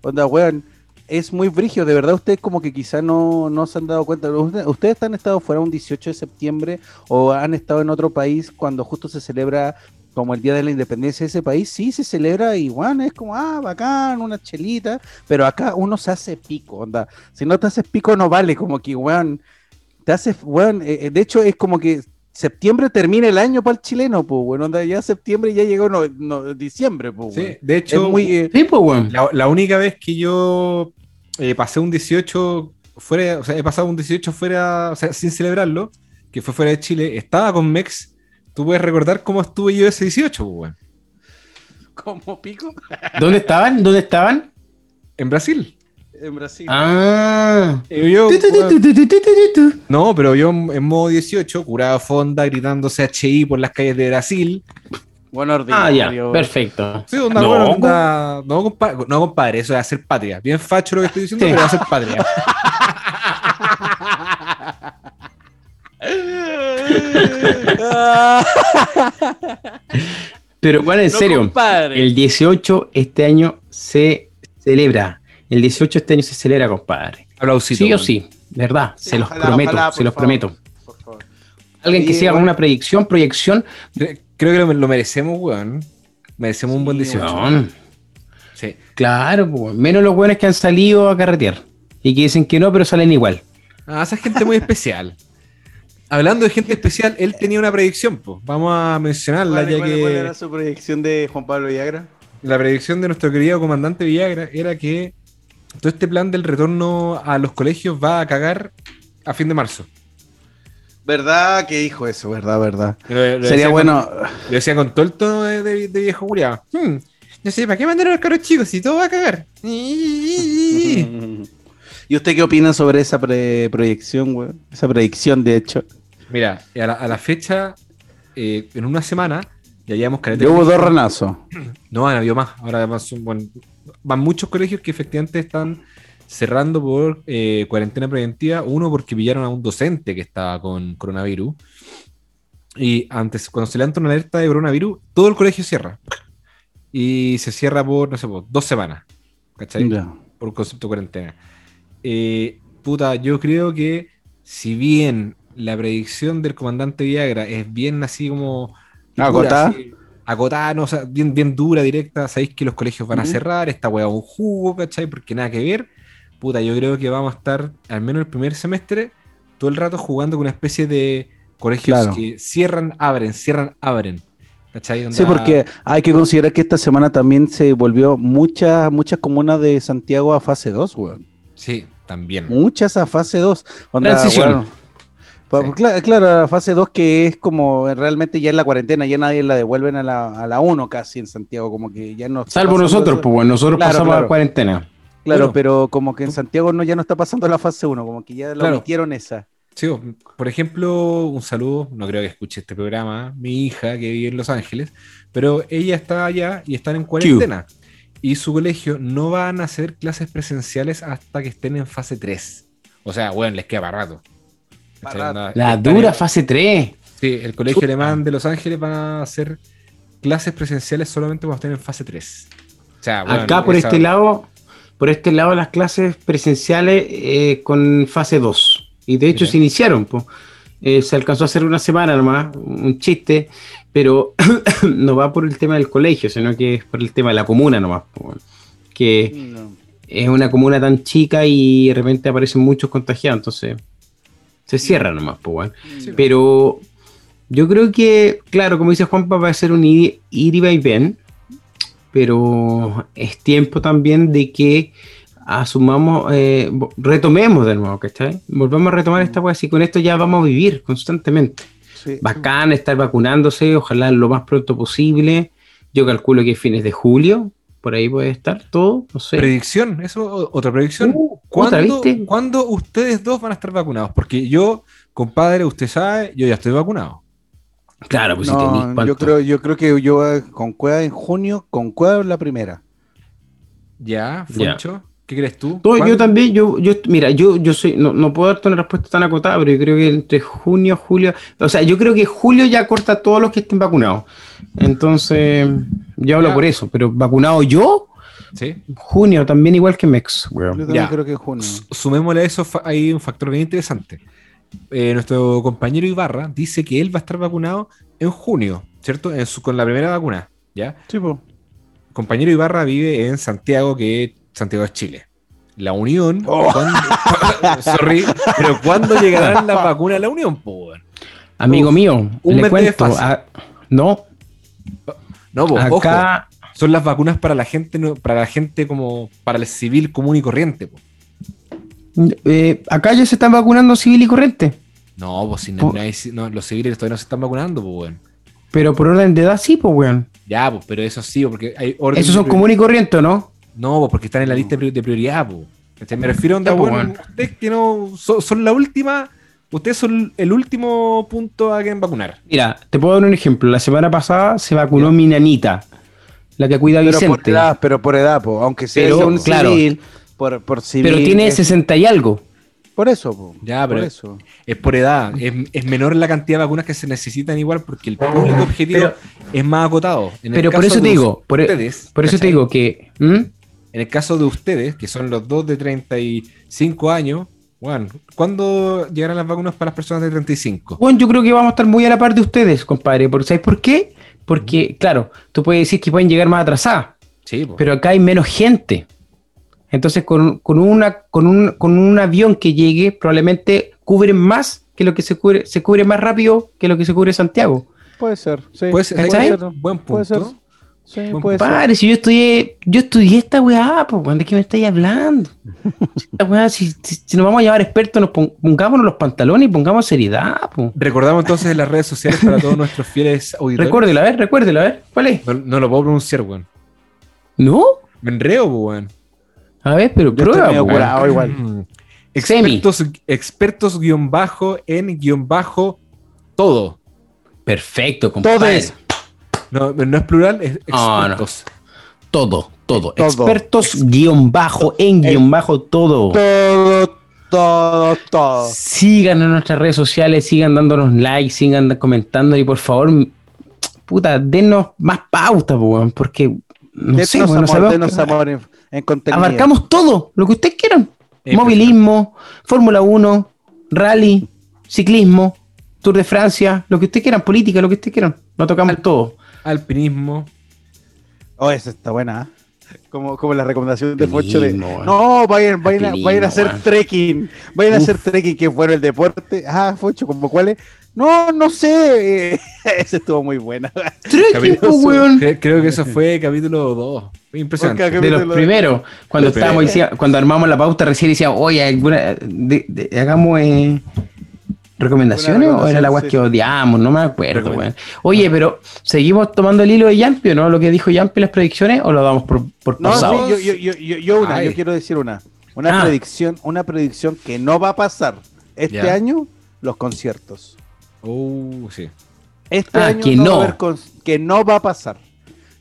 Onda, weón, es muy brigio. De verdad, ustedes como que quizá no, no se han dado cuenta. Ustedes, han estado fuera un 18 de septiembre o han estado en otro país cuando justo se celebra como el Día de la Independencia de ese país. Sí, se celebra y, weón, es como, ah, bacán, una chelita. Pero acá uno se hace pico, onda. Si no te haces pico, no vale. Como que, weón, te haces, weón, eh, eh, de hecho es como que septiembre termina el año para el chileno, pues, bueno, ya septiembre ya llegó no, no, diciembre, pues, Sí, de Es hecho, muy, eh, Sí, pues, weón. la, la única vez que yo eh, pasé un 18 fuera, o sea, he pasado un 18 fuera, o sea, sin celebrarlo, que fue fuera de Chile, estaba con Mex. ¿Tú puedes recordar cómo estuve yo ese 18, pues, weón? como pico ¿Dónde estaban? ¿Dónde estaban? En Brasil. En Brasil. Ah. Yo, no, pero yo en modo 18, curado a fonda, gritándose HI por las calles de Brasil. Bueno, Ah, ya, ordinario. perfecto. Sí, onda, No, bueno, co- onda- no, compa- no, compadre, eso es hacer patria. Bien facho lo que estoy diciendo, Sí. pero hacer patria. Pero bueno, en No, serio, compadre. el 18 este año se celebra. El 18 este año se celebra, compadre. Aplausito. Sí o weón. sí, verdad, Sí, se los ojalá, prometo, ojalá, se los favor. prometo. Por favor. Alguien que Sí, siga con bueno. una predicción, proyección, Cre- Creo que lo, lo merecemos, weón. Merecemos un buen Sí, 18. weón. Sí. Claro, pues, menos los buenos que han salido a carretear y que dicen que no, pero salen igual. Ah, esa es gente muy especial. Hablando de gente especial, él tenía una predicción, pues. Vamos a mencionarla, ¿Cuál, ya cuál- que cuál era su proyección de Juan Pablo Villagra? la predicción de nuestro querido comandante Villagra era que todo este plan del retorno a los colegios va a cagar a fin de marzo. ¿Verdad que dijo eso? ¿Verdad, verdad? Lo- lo Sería bueno. con- lo decía con todo el tono de, de- de viejo culiado. Hmm, no sé, ¿para qué mandar a los caros chicos si todo va a cagar? ¿Y usted qué opina sobre esa pre- proyección, güey? Esa predicción, de hecho. Mira, a la, a la fecha, eh, en una semana, ya llevamos de hubo dos ranazos. No, han habido más. Ahora además bueno, van muchos colegios que efectivamente están cerrando por eh, cuarentena preventiva. Uno porque pillaron a un docente que estaba con coronavirus. Y antes, cuando se levanta una alerta de coronavirus, todo el colegio cierra. Y se cierra por, no sé, por dos semanas. ¿Cachai? Por concepto de cuarentena. Eh, puta, yo creo que si bien la predicción del comandante Viagra es bien así como... dura, Acotada. Acotada, no, o sea, bien, bien dura, directa, sabéis que los colegios van a cerrar, esta weá es un jugo, ¿cachai? Porque nada que ver. Puta, yo creo que vamos a estar, al menos el primer semestre, todo el rato jugando con una especie de colegios Claro. que cierran, abren, cierran, abren. ¿Cachai? Onda- Sí, porque hay que considerar que esta semana también se volvió muchas muchas comunas de Santiago a fase 2, weón. Sí, también. Muchas a fase 2. Onda, Transición. Cla- Claro, la fase 2 que es como realmente ya en la cuarentena, ya nadie la devuelven a la, a la 1 casi en Santiago, como que ya no. Salvo nosotros, eso. pues bueno, nosotros Claro, pasamos claro. a cuarentena. Claro, Bueno. pero como que en Santiago no, ya no está pasando la fase 1, como que ya la omitieron esa. Sí, por ejemplo, un saludo, no creo que escuche este programa, mi hija que vive en Los Ángeles, pero ella está allá y están en cuarentena. Y su colegio no van a hacer clases presenciales hasta que estén en fase 3. O sea, bueno, les queda para rato. La dura fase 3. Sí, el colegio alemán de Los Ángeles van a hacer clases presenciales solamente cuando estén en fase 3. O sea, bueno, Acá por esa- este lado, por este lado las clases presenciales eh, con fase 2. Y de hecho se iniciaron. Eh, se alcanzó a hacer una semana nomás, un chiste, pero no va por el tema del colegio, sino que es por el tema de la comuna nomás, po. que No. es una comuna tan chica y de repente aparecen muchos contagiados, entonces se cierra nomás, weón. Sí, Pero yo creo que, claro, como dice Juanpa, va a ser un ir, ir y ven, pero es tiempo también de que asumamos, eh, retomemos de nuevo, ¿cachai? Volvamos a retomar esta cosa y con esto ya vamos a vivir constantemente. Sí. Bacán estar vacunándose, ojalá lo más pronto posible. Yo calculo que fines de julio, por ahí puede estar todo, no sé. Predicción, eso, otra predicción. Uh, ¿Cuándo, otra, ¿viste? cuándo ustedes dos van a estar vacunados? Porque yo, compadre, usted sabe, yo ya estoy vacunado. Claro, pues si yo creo, yo creo que yo con Cueva en junio, con Cueva la primera. Ya, Ya. ¿Qué crees tú? No, yo también, yo, yo, mira, yo, yo soy, no, no puedo darte una respuesta tan acotada, pero yo creo que entre junio, julio, o sea, yo creo que julio ya corta a todos los que estén vacunados. Entonces, yo hablo Ya. por eso, pero vacunado yo, Sí. junio también igual que Mex, Yo también Ya. creo que en junio. Sumémosle a eso, hay un factor bien interesante. Eh, nuestro compañero Ibarra dice que él va a estar vacunado en junio, ¿cierto? En su- con la primera vacuna, ¿ya? Sí, po. compañero Ibarra vive en Santiago, que Santiago es Chile. La Unión, Oh. ¿cuándo- sorry, pero ¿cuándo llegarán las vacunas a la Unión, po, weón? Amigo Uf, mío, un le mes de cuento, desfase. a- no, No, po, ojo, acá, son las vacunas para la gente, no- para la gente como para el civil común y corriente, po. eh, acá ya se están vacunando civil y corriente, No, pues si no, no hay- no, los civiles todavía no se están vacunando, pues, weón. pero por orden de edad sí, pues, weón. Ya, pues, pero eso sí, porque hay orden Esos de son común y corriente, ¿no? No, porque están en la lista de pri- de prioridad. ¿Cachai? Me refiero a onda, ustedes que no son, son la última, ustedes son el último punto a quien vacunar. Mira, te puedo dar un ejemplo. La semana pasada se vacunó mi nanita, la que cuida a Pero por Vicente. edad, pero por edad, po. aunque sea Pero, un claro. civil, por, por civil. pero tiene es- 60 y algo. Por eso, po. Ya, pero- por eso. Es por edad, es, es menor la cantidad de vacunas que se necesitan igual porque el público objetivo Pero- es más acotado. En el Pero por eso te digo, por, e- ustedes, por eso te digo que. En el caso de ustedes, que son los dos de 35 años, bueno, ¿cuándo llegarán las vacunas para las personas de 35? Bueno, yo creo que vamos a estar muy a la par de ustedes, compadre. Porque, ¿Sabes por qué? Porque, claro, tú puedes decir que pueden llegar más atrasadas, Sí, po. pero acá hay menos gente. Entonces, con, con, una, con, un, con un avión que llegue, probablemente cubren más que lo que se cubre, se cubre más rápido que lo que se cubre Santiago. Puede ser. Sí, Puede ser, buen Puede ser. Sí. Padre, si yo estudié, yo estudié esta weá, pues, ¿de qué me estáis hablando? Esta weá, si, si- si nos vamos a llevar expertos, nos pon- pongámonos los pantalones y pongamos seriedad, pues. Recordamos entonces en las redes sociales para todos nuestros fieles auditores. Recuérdelo, a ver, recuérdelo, a ver, ¿cuál es? No, no lo puedo pronunciar, weón. ¿No? Me enreo, weón. A ver, pero Yo estoy prueba, medio curado. weón. igual. Mm. Expertos, expertos guion bajo en guion bajo todo. Perfecto, compadre. Todes. No, no es plural, es Ah, no. expertos. Todo, todo. Todo. Expertos, guion bajo, en guion bajo, todo. Todo, todo, todo. Sigan en nuestras redes sociales, sigan dándonos like, sigan comentando y por favor, puta, denos más pauta, po, weón, porque no Denos no amor, sabemos denos qué- amor en, en contenido. abarcamos todo, lo que ustedes quieran. Movilismo, Fórmula 1, rally, ciclismo, Tour de Francia, lo que ustedes quieran, política, lo que ustedes quieran. Lo tocamos todo. Alpinismo. Oh, esa está buena. ¿eh? Como, como la recomendación de Focho de. No, vayan, vayan, a, Alpinismo, vayan a hacer trekking. Vayan a hacer trekking, que es bueno el deporte. Ah, Focho, ¿como cuál es? No, no sé. eh, Ese estuvo muy buena. Trekking, Capítulo- weón. Cre- Creo que eso fue capítulo 2. Impresionante. Porque De los capítulo- primeros, cuando Los estábamos, decía- cuando armamos la pauta recién decíamos, oye, alguna, de- de- hagamos eh, recomendaciones o era la weá sí. que odiamos, no me acuerdo, weón. Oye, pero ¿seguimos tomando el hilo de Yampi o no? Lo que dijo Yampi en las predicciones o lo damos por, por No, pasado? sí, yo, yo, yo, yo, una, Ay. yo quiero decir una. Una Ah. predicción, una predicción que no va a pasar este año, los conciertos. Oh, sí. Este Ah, año que no, va a haber que no va a pasar.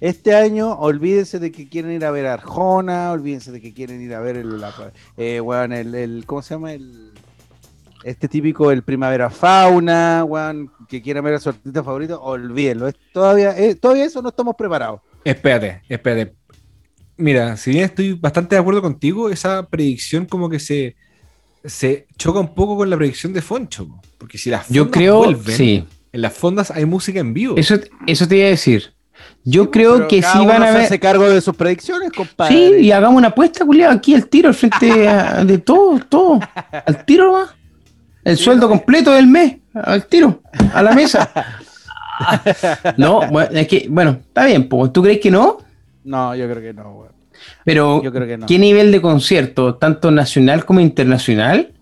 Este año, olvídense de que quieren ir a ver Arjona, olvídense de que quieren ir a ver el, la- eh, weón, el, el- ¿cómo se llama? El, este típico, el Primavera Fauna, weón, que quieren ver a su artista favorito, olvídenlo. Es, todavía, todavía eso no estamos preparados. Espérate, espérate. Mira, si bien estoy bastante de acuerdo contigo, esa predicción como que se, se choca un poco con la predicción de Foncho. po. Porque si las Yo fondas creo, vuelven, sí, en las fondas hay música en vivo. eso, eso te iba a decir. Yo Sí, creo que sí van a se ver... hace cargo de sus predicciones, compadre. Sí, y hagamos una apuesta, culiado, aquí al tiro, al frente a- de todo, todo. Al tiro más. El sueldo completo del mes, al tiro, a la mesa. No, bueno, es que, bueno, está bien, pues, ¿tú crees que no? No, yo creo que no, weón. Pero, Yo creo que no. ¿qué nivel de concierto, tanto nacional como internacional?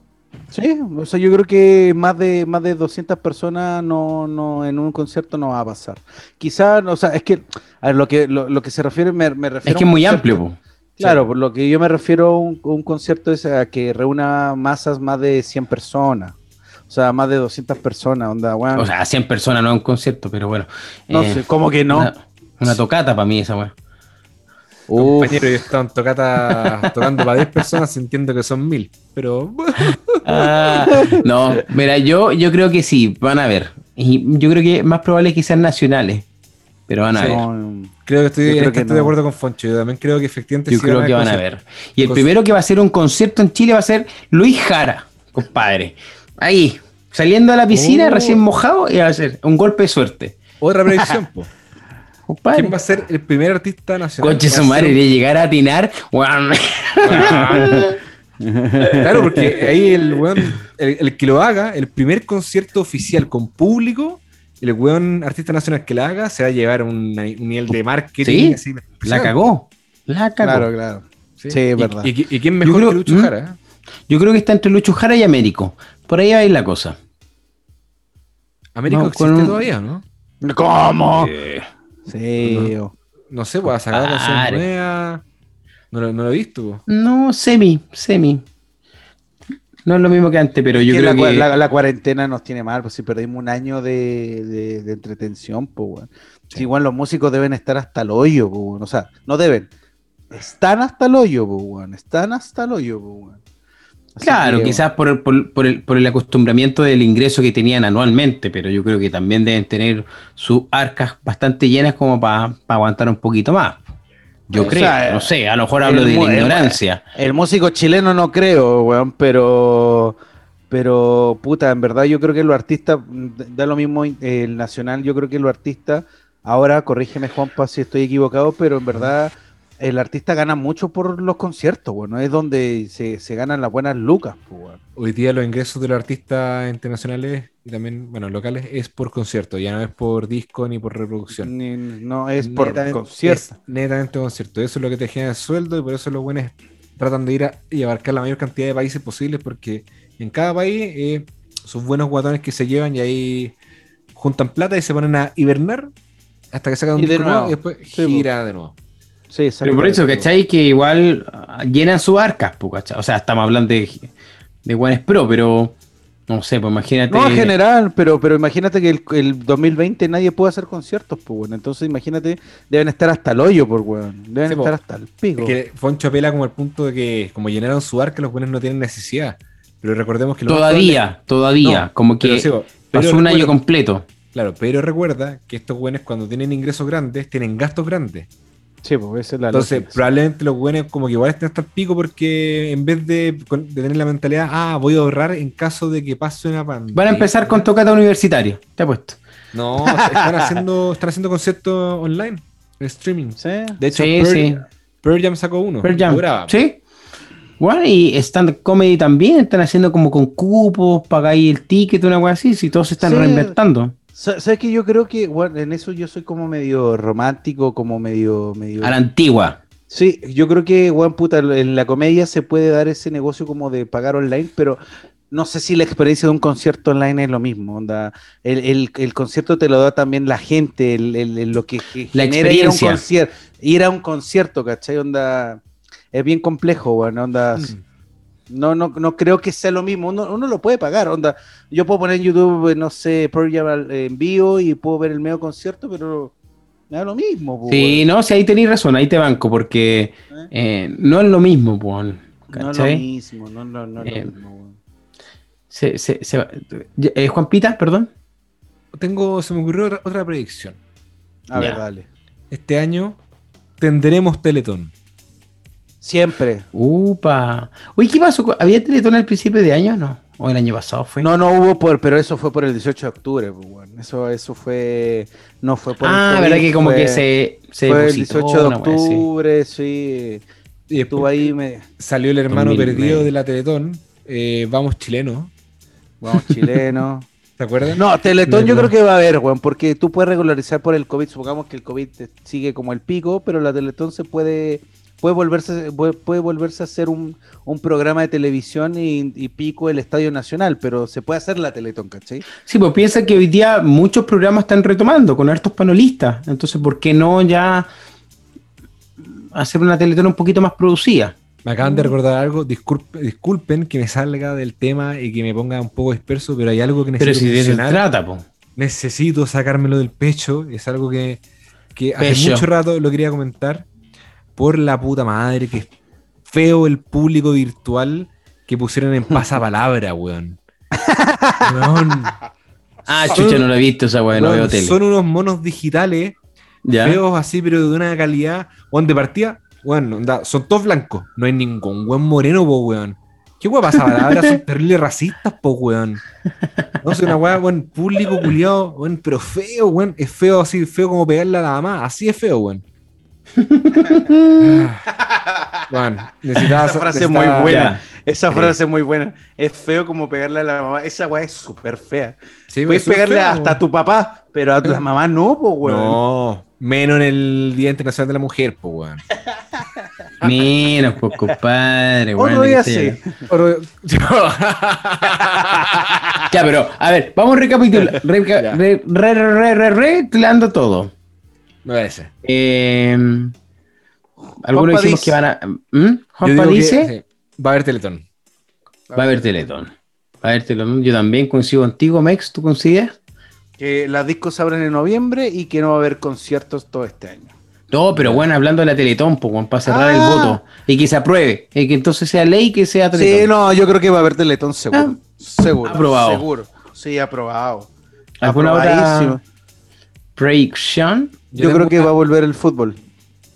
Sí, o sea, yo creo que más de más de 200 personas no, no en un concierto no va a pasar. Quizás, o sea, es que a ver, lo que lo, lo que se refiere me, me refiero Es que es muy amplio, po. Claro, por lo que yo me refiero a un, un concierto es a que reúna masas más de 100 personas. O sea, más de 200 personas, onda, weón. O sea, 100 personas no es un concierto, pero bueno. no eh, sé, ¿cómo que no? Una, una tocata para mí esa weá. Uf, Compañero, yo estaba en tocata tocando para 10 personas, entiendo que son mil. Pero Ah, no, mira, yo, yo creo que sí, van a ver. Y yo creo que es más probable que sean nacionales, pero van a ver. no, creo que estoy, creo esto que estoy de acuerdo con Foncho. Yo también creo que efectivamente Yo sí creo que van a ver. Y el primero que va a hacer un concierto en Chile va a ser Luis Jara, compadre. Ahí, saliendo a la piscina, Oh. recién mojado, y va a ser un golpe de suerte. Otra predicción, po. Compadre. ¿Quién va a ser el primer artista nacional? Conche que su madre, de llegar a atinar. Claro, porque ahí el weón, el, el que lo haga, el primer concierto oficial con público, el weón artista nacional que la haga, se va a llevar un, un nivel de marketing. Sí, así, La cagó. La cagó. claro, claro. Sí, es y, verdad. Y, y quién mejor creo- que Lucho ¿Mm? Jara? Yo creo que está entre Lucho Jara y Américo. Por ahí va a ir la cosa. Américo No, existe un- todavía, ¿no? ¿Cómo? Eh, Sí. No sé, pues ha sacado canción Padre. nueva. No, lo- no lo he visto. po. No, semi, semi. No es lo mismo que antes, pero yo creo la, que. la- la cuarentena nos tiene mal, pues si perdimos un año de, de- de entretención, pues. Si igual los músicos deben estar hasta el hoyo, pues. O sea, no deben. Están hasta el hoyo, pues. Están hasta el hoyo, pues Claro, que, quizás por, el- por, por el, por el acostumbramiento del ingreso que tenían anualmente, pero yo creo que también deben tener sus arcas bastante llenas como para aguantar un poquito más. Yo O creo, sea, no sé, a lo mejor hablo de la ignorancia. El músico chileno no creo, weón, pero. Pero, puta, en verdad yo creo que los artistas, da lo mismo eh, el nacional, yo creo que los artistas, ahora corrígeme Juanpa si estoy equivocado, pero en verdad el artista gana mucho por los conciertos, bueno, es donde se, se ganan las buenas lucas, pues. Hoy día los ingresos de los artistas internacionales y también, bueno, locales es por concierto, ya no es por disco ni por reproducción. Ni- no es por Netamente- concierto. es netamente concierto. Eso es lo que te genera el sueldo y por eso los buenos tratan de ir a, y abarcar la mayor cantidad de países posibles porque en cada país eh, sus buenos guatones que se llevan y ahí juntan plata y se ponen a hibernar hasta que sacan un Y disco nuevo nuevo. y después Sí, gira de nuevo. Sí, Pero por eso. ¿cachai? Que igual ah, llenan sus arcas, pues, ¿cachai? O sea, estamos hablando de, de Juanes Pro, pero no sé, pues imagínate. No, en general, pero, pero imagínate que el, el 2020 nadie puede hacer conciertos, pues, bueno. Entonces, imagínate, deben estar hasta el hoyo, por weón. Deben Sí, po. estar hasta el pico. Es que Foncho apela como al punto de que como llenaron su arca, los buenos no tienen necesidad. Pero recordemos que Todavía, todavía, No, como pero que sí, po, pero pasó un año completo. Claro, pero recuerda que estos buenos cuando tienen ingresos grandes, tienen gastos grandes. Sí, pues esa es la Entonces, lógica. probablemente los buenos como que igual estén hasta el pico porque en vez de, tener la mentalidad, ah, voy a ahorrar en caso de que pase una pandemia. Van a empezar con tocata universitaria, te apuesto. No, están haciendo, están haciendo conciertos online, en streaming. Sí. De hecho, Sí, Pearl, sí. Pearl Jam sacó uno. Pearl Jam. ¿Sí? Bueno, y stand comedy también están haciendo como con cupos, pagáis el ticket, una cosa así, si todos se están Sí. reinventando. Sa- ¿Sabes que Yo creo que, bueno, en eso yo soy como medio romántico, como medio... medio... A la antigua. Sí, yo creo que, weón, puta, en la comedia se puede dar ese negocio como de pagar online, pero no sé si la experiencia de un concierto online es lo mismo. Onda, el, el- el concierto te lo da también la gente, el, el- el- lo que, que La genera ir a un experiencia. concierto, ir a un concierto, ¿cachai? Onda, es bien complejo, weón, onda. No, no, no creo que sea lo mismo. Uno, uno lo puede pagar, onda. Yo puedo poner en YouTube, eh, no sé, Pearl Jam en vivo y puedo ver el medio concierto, pero me da lo mismo, po, Sí, no, si ahí tenéis razón, ahí te banco, porque weón. eh, no es lo mismo, pues. No es lo mismo, no, no, no es Eh, lo mismo. Se, se- se va- eh, Juan Pita, perdón. Tengo, se me ocurrió otra, otra predicción. A ver, dale. Este año tendremos Teletón. Siempre. Upa. Oye, ¿qué pasó? ¿Había Teletón al principio de año o no? ¿O el año pasado fue? No, no hubo por, pero eso fue por el 18 de octubre, pues, weón. Eso, eso fue, no fue por el ah, COVID, verdad que como fue- que se, se fue el depositó 18 de octubre, sí. Y Estuvo ahí, me... salió el hermano 2009. perdido de la Teletón. eh, Vamos chileno. Vamos, chileno. ¿Se acuerdan? No, Teletón yo creo que va a haber, weón, porque tú puedes regularizar por el COVID. Supongamos que el COVID te- sigue como el pico, pero la Teletón se puede, puede volverse, puede, puede volverse a hacer un, un programa de televisión y, y pico el Estadio Nacional, pero se puede hacer la Teletón, ¿cachai? Sí, pues piensa que hoy día muchos programas están retomando con hartos panelistas. Entonces, ¿por qué no ya hacer una Teletón un poquito más producida? Me acaban de recordar algo. Disculpe- disculpen que me salga del tema y que me ponga un poco disperso, pero hay algo que Pero necesito si se trata, pues. necesito sacármelo del pecho. Es algo que, que hace mucho rato lo quería comentar. Por la puta madre, que es feo el público virtual que pusieron en pasapalabra, weón. Weón, Ah, Son- chucha, no lo he visto esa weá, no weón, veo tele. son unos monos digitales, ¿Ya? feos así, pero de una calidad. Weón, de partida, weón, son todos blancos. No hay ningún weón moreno, po, weón. ¿Qué weón pasapalabra? son terribles racistas, po, weón. No sé, una weá, weón, público culiado, weón, pero feo, weón. Es feo así, feo como pegarle a la mamá. Así es feo, weón. Ah, Esa frase es necesitaba- muy buena. Ya. Esa frase es muy buena. Es feo como pegarle a la mamá. Esa weá es súper fea. Sí, Puedes pegarle feo, hasta a tu papá, pero a la mamá no, pues, weón. No, menos en el Día Internacional de la Mujer, po, weón. Menos, pues, compadre. Otro weón, día que sí. Ya, pero, a ver, vamos a recapitular. Reca- Ya. re, re, re, re, re- recapitulando todo. Me parece. Eh, algunos Juanpa dijimos dice- que van a. ¿Mm? Yo Juanpa que, dice: sí, va a haber Teletón. va a haber Teletón. Va a haber Teletón. Yo también coincido contigo, Mex. ¿Tú coincides? Que las discos se abren en noviembre y que no va a haber conciertos todo este año. No, pero bueno, hablando de la Teletón, pues, para cerrar el Ah. voto y que se apruebe, y que entonces sea ley que sea Teletón. Sí, no, yo creo que va a haber Teletón seguro. seguro. Aprobado. Seguro. Sí, aprobado. ¿Alguna otra Predicción? Yo, Yo creo que va a volver el fútbol.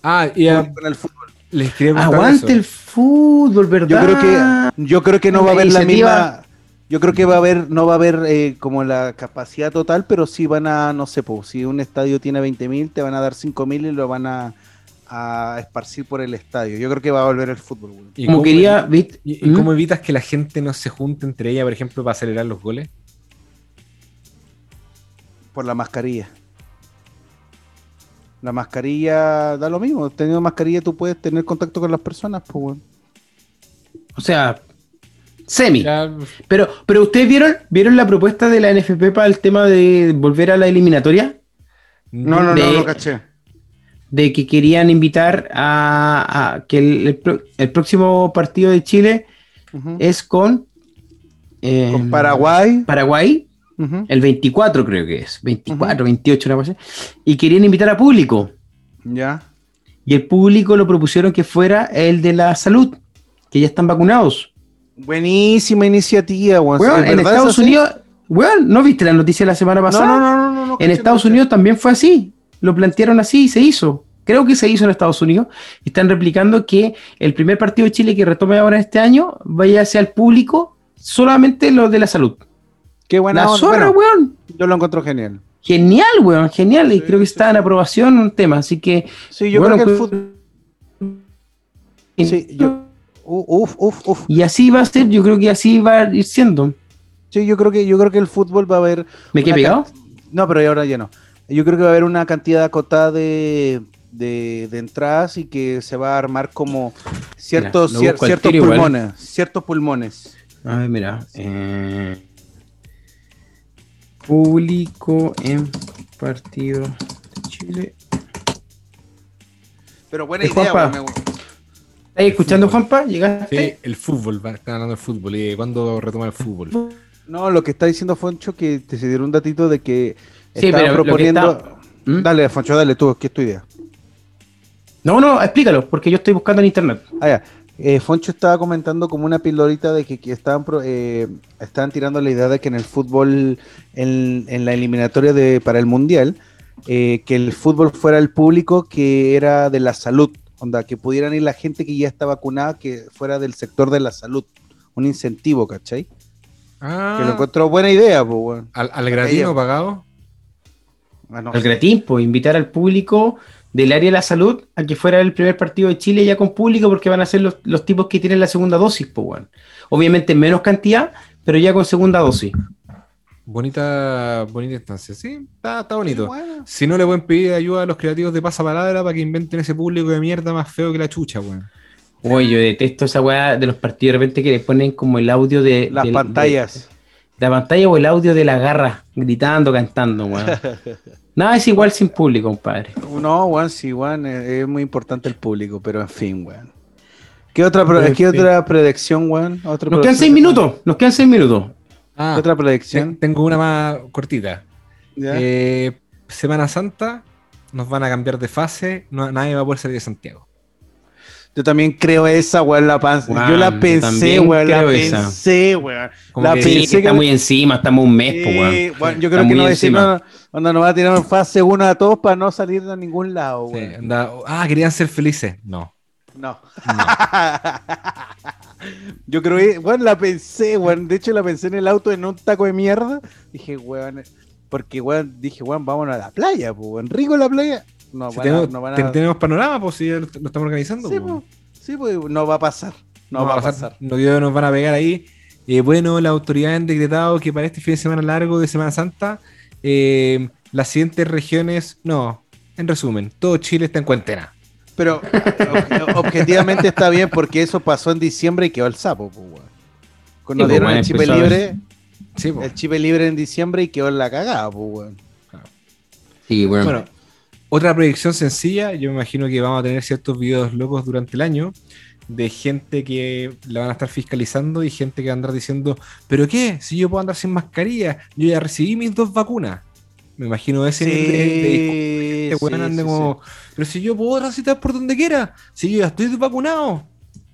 Ah, y ah, Con el fútbol. les quería preguntar Aguante eso. el fútbol, ¿verdad? Yo creo que yo creo que no va a haber la misma yo creo que va a haber no va a haber eh, como la capacidad total, pero sí van a no sé, pues, si un estadio tiene 20.000, te van a dar 5.000 y lo van a, a esparcir por el estadio. Yo creo que va a volver el fútbol. güey. ¿Y Como cómo- quería, ¿viste? ¿Y, y ¿Mm? cómo evitas que la gente no se junte entre ella, por ejemplo, para acelerar los goles? Por la mascarilla. La mascarilla da lo mismo. Teniendo mascarilla tú puedes tener contacto con las personas, pues. O sea, semi. Ya, Pero, pero ustedes vieron, vieron la propuesta de la NFP para el tema de volver a la eliminatoria, No, no, no, De- no caché. de que querían invitar a, a que el, el pro- el próximo partido de Chile es con, eh, Con Paraguay. Paraguay, El 24 creo que es, 24, 28, una cosa así, y querían invitar a público. Ya. Y el público lo propusieron que fuera el de la salud, que ya están vacunados. Buenísima iniciativa. Weón, ¿Es en Estados? Unidos, weón, ¿no viste la noticia la semana pasada? no, no, no, no, no, En Estados. Unidos también fue así. Lo plantearon así y se hizo. Creo que se hizo en Estados Unidos. Están replicando que el primer partido de Chile que retome ahora este año vaya hacia el público solamente lo de la salud. Qué buena la onda. zorra, Bueno, weón. yo lo encuentro genial. Genial, weón, genial. Y Sí, creo que sí, está en aprobación un tema. Así que. Sí, yo bueno, creo que el pues- fútbol. Sí, yo- uf, uf, uf. Y así va a ser, yo creo que así va a ir siendo. Sí, yo creo que yo creo que el fútbol va a haber. ¿Me quedé pegado? can- No, pero ahora ya no. Yo creo que va a haber una cantidad acotada de, de, de entradas y que se va a armar como ciertos, cier- ciertos igual. pulmones. Ciertos pulmones. A ver, mira. eh, público en partido de Chile. Pero buena idea, Juanpa. weón, me- ¿Estás escuchando, Juanpa? ¿Llegaste? Sí, el fútbol, están hablando del fútbol. ¿Y cuándo retoma el fútbol? No, lo que está diciendo Foncho que te se dieron un datito de que Sí, pero proponiendo. está- ¿Mm? Dale, Foncho, dale tú, ¿qué es tu idea? No, no, explícalo, porque yo estoy buscando en internet. Ah, ya. Eh, Foncho estaba comentando como una pildorita de que, que estaban, pro- eh, estaban tirando la idea de que en el fútbol, en, en la eliminatoria de, para el Mundial, eh, que el fútbol fuera el público que era de la salud, onda, que pudieran ir la gente que ya está vacunada, que fuera del sector de la salud, un incentivo, ¿cachai? Ah, Que lo encuentro buena idea, pues, weón. al, al gratino pagado. Ah, no Al gratín, pues invitar al público del área de la salud a que fuera el primer partido de Chile ya con público, porque van a ser los, los tipos que tienen la segunda dosis, pues, weón. Obviamente en menos cantidad, pero ya con segunda dosis. Bonita, bonita instancia. Sí, está, está bonito. Bueno. Si no le pueden pedir ayuda a los creativos de pasapalabra para que inventen ese público de mierda más feo que la chucha, weón. Oye, yo detesto esa weá de los partidos de repente que le ponen como el audio de Las del- pantallas. de, de la pantalla o el audio de la garra gritando, cantando, weón. Nada es igual sin público, compadre. No, weón, sí, weón, es muy importante el público, pero en fin, weón. ¿Qué otra, ¿qué otra predicción, weón? ¿Otra Nos quedan seis minutos, nos quedan seis minutos. Ah, ¿Qué otra predicción? tengo una más cortita. ¿Ya? Eh, Semana Santa, nos van a cambiar de fase, no, nadie va a poder salir de Santiago. Yo también creo esa, weón, la panza. Weón, yo la pensé, weón, la pensé, weón. La que- Sí, pensé está que- muy encima, estamos un mes, pues, Sí, weón. weón, yo Está creo que no no, cuando nos va a tirar fase 1 a todos para no salir de ningún lado, Sí, weón. anda- ah, querían ser felices. No. No. Yo creo que, bueno, la pensé, weón. De hecho, la pensé en el auto en un taco de mierda. Dije, weón, porque, weón, dije, weón, vámonos a la playa, weón. Rico la playa. No, Si van a- tenemos, no van a- ten- tenemos panorama, pues si ya lo, lo estamos organizando. Sí, pues. pues, sí, pues, no va a pasar. No, va a pasar. Los videos nos van a pegar ahí. Eh, bueno, las autoridades han decretado que para este fin de semana largo de Semana Santa, eh, las siguientes regiones, no, en resumen, todo Chile está en cuarentena. Pero ob- objetivamente está bien porque eso pasó en diciembre y quedó el sapo, pues. Cuando Sí, pues, dieron weón, el chip libre, Sí, pues. el chip libre en diciembre y quedó en la cagada, pues, weón. Sí. Bueno, otra predicción sencilla, yo me imagino que vamos a tener ciertos videos locos durante el año de gente que la van a estar fiscalizando y gente que va a andar diciendo, ¿pero qué? Si yo puedo andar sin mascarilla, yo ya recibí mis dos vacunas. Me imagino ese nivel de- de. Sí, sí, sí, como, pero si yo puedo transitar por donde quiera, si yo ya estoy vacunado.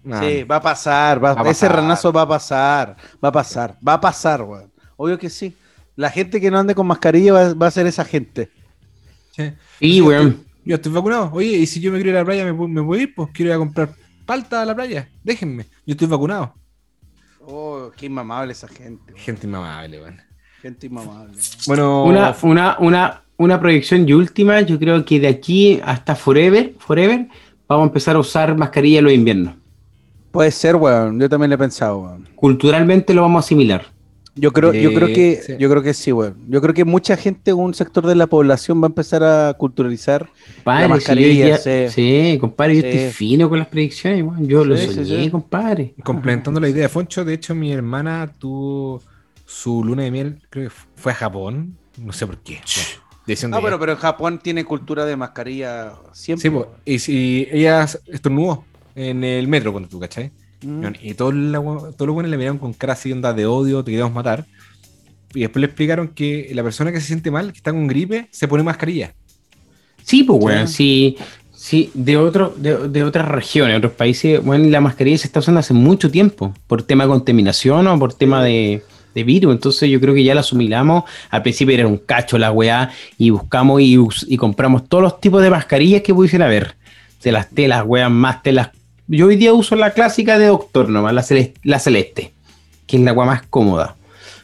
Nah, Sí, va a pasar, va- Va a ese pasar. ranazo va a pasar, va a pasar, va a pasar, weón. Obvio que sí. La gente que no ande con mascarilla va, va a ser esa gente. Sí. Sí, Yo weón. estoy- Yo estoy vacunado. Oye, y si yo me quiero ir a la playa, ¿me, puedo- me puedo ir? Pues quiero ir a comprar palta a la playa. Déjenme. Yo estoy vacunado. Oh, qué inmamable esa gente, weón. Gente inmamable, weón. Gente inmamable. Bueno, Una, una, una, una proyección y última, yo creo que de aquí hasta forever, forever, vamos a empezar a usar mascarilla en los inviernos. Puede ser, weón. Yo también lo he pensado, weón. Culturalmente lo vamos a asimilar. Yo creo, yo creo que, sí. yo creo que sí, weón. Yo creo que mucha gente, un sector de la población va a empezar a culturalizar. Compadre, La mascarilla, sí. sí, compadre, yo Sí. estoy fino con las predicciones, weón. Yo lo soñé, sí. compadre. complementando la idea de Foncho, de hecho, mi hermana tuvo su luna de miel, creo que fue a Japón. No sé por qué. No, pero, pero en Japón tiene cultura de mascarilla siempre. Sí, po, y si ella estornudó en el metro cuando tú, ¿cachai? Mm. Y todos todos los buenos le miraron con cara así, onda de odio, te queremos matar. Y después le explicaron que la persona que se siente mal, que está con gripe, se pone mascarilla. Sí, pues, weón, Sí. sí. Sí, de, otro, de, de otras regiones, otros países, bueno, la mascarilla se está usando hace mucho tiempo, por tema de contaminación o por tema de, de virus. Entonces yo creo que ya la asimilamos. Al principio era un cacho la weá y buscamos y, y compramos todos los tipos de mascarillas que pudiesen haber. De las telas, weas, más telas. Yo hoy día uso la clásica de doctor nomás, la celeste, la celeste que es la weá más cómoda.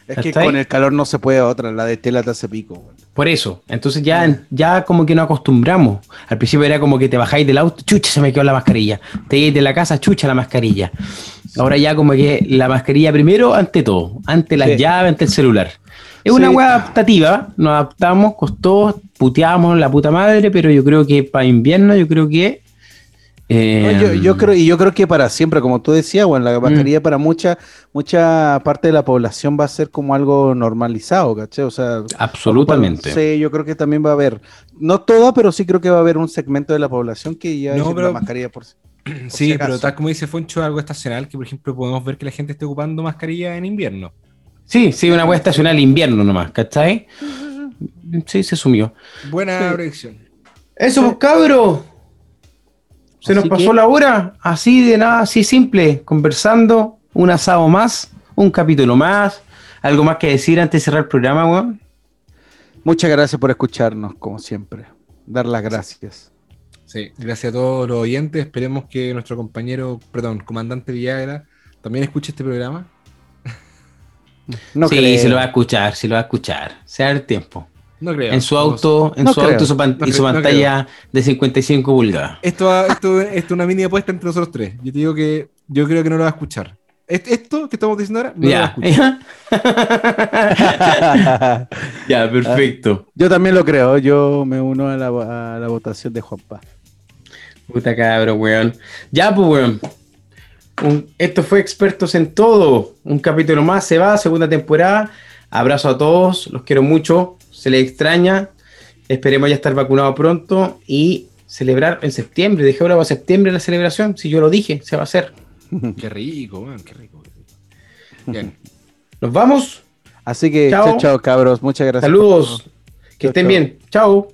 Es que con el calor no se puede otra, la de tela te hace pico. Por eso. Entonces ya, ya como que nos acostumbramos. Al principio era como que te bajáis del auto, chucha, se me quedó la mascarilla. Te ibas de la casa, chucha, la mascarilla. Ahora ya como que la mascarilla primero ante todo. Ante las Sí. llaves, ante el celular. Es una Sí. hueá adaptativa. Nos adaptamos, costó, puteamos la puta madre, pero yo creo que para invierno, yo creo que... eh, No, yo, yo creo, y yo creo que para siempre, como tú decías, bueno, la mascarilla para mucha, mucha parte de la población va a ser como algo normalizado, ¿cachai? O sea, Absolutamente. Sí, yo creo que también va a haber, no toda, pero sí creo que va a haber un segmento de la población que ya No, es pero- la mascarilla por sí. Sí, si pero tal como dice Foncho, algo estacional, que por ejemplo podemos ver que la gente esté ocupando mascarilla en invierno. Sí, sí, una hueá estacional invierno nomás, ¿cachai? Sí, se sumió. Buena Sí. predicción. Eso, pues, cabro. Se nos pasó que- la hora, así de nada, así simple, conversando, un asado más, un capítulo más, algo más que decir antes de cerrar el programa, weón. Muchas gracias por escucharnos, como siempre. Dar las gracias. Sí, gracias a todos los oyentes. Esperemos que nuestro compañero, perdón, comandante Villagra, también escuche este programa. No sí, creo. se lo va a escuchar, se lo va a escuchar, sea el tiempo. No creo. En su auto, en No su creo. auto su pan- No y su no pantalla de 55 pulgadas. Esto, esto, esto es una mini apuesta entre nosotros tres. Yo te digo que yo creo que no lo va a escuchar. Est- Esto que estamos diciendo ahora, no lo va a Ya, escuchar. ya, perfecto. Yo también lo creo, yo me uno a la, a la votación de Juanpa. Puta cabro, weón. Ya, pues, weón. Un- esto fue Expertos en Todo. Un capítulo más, se va, segunda temporada. Abrazo a todos, los quiero mucho. Se les extraña. Esperemos ya estar vacunados pronto y celebrar en septiembre. Dejé ahora para septiembre la celebración. Si yo lo dije, se va a hacer. Qué rico, weón, qué rico. qué rico. Bien. Nos vamos. Así que, Chao. chao, chao, cabros. Muchas gracias. Saludos. Que Chao, estén chao. bien. Chao.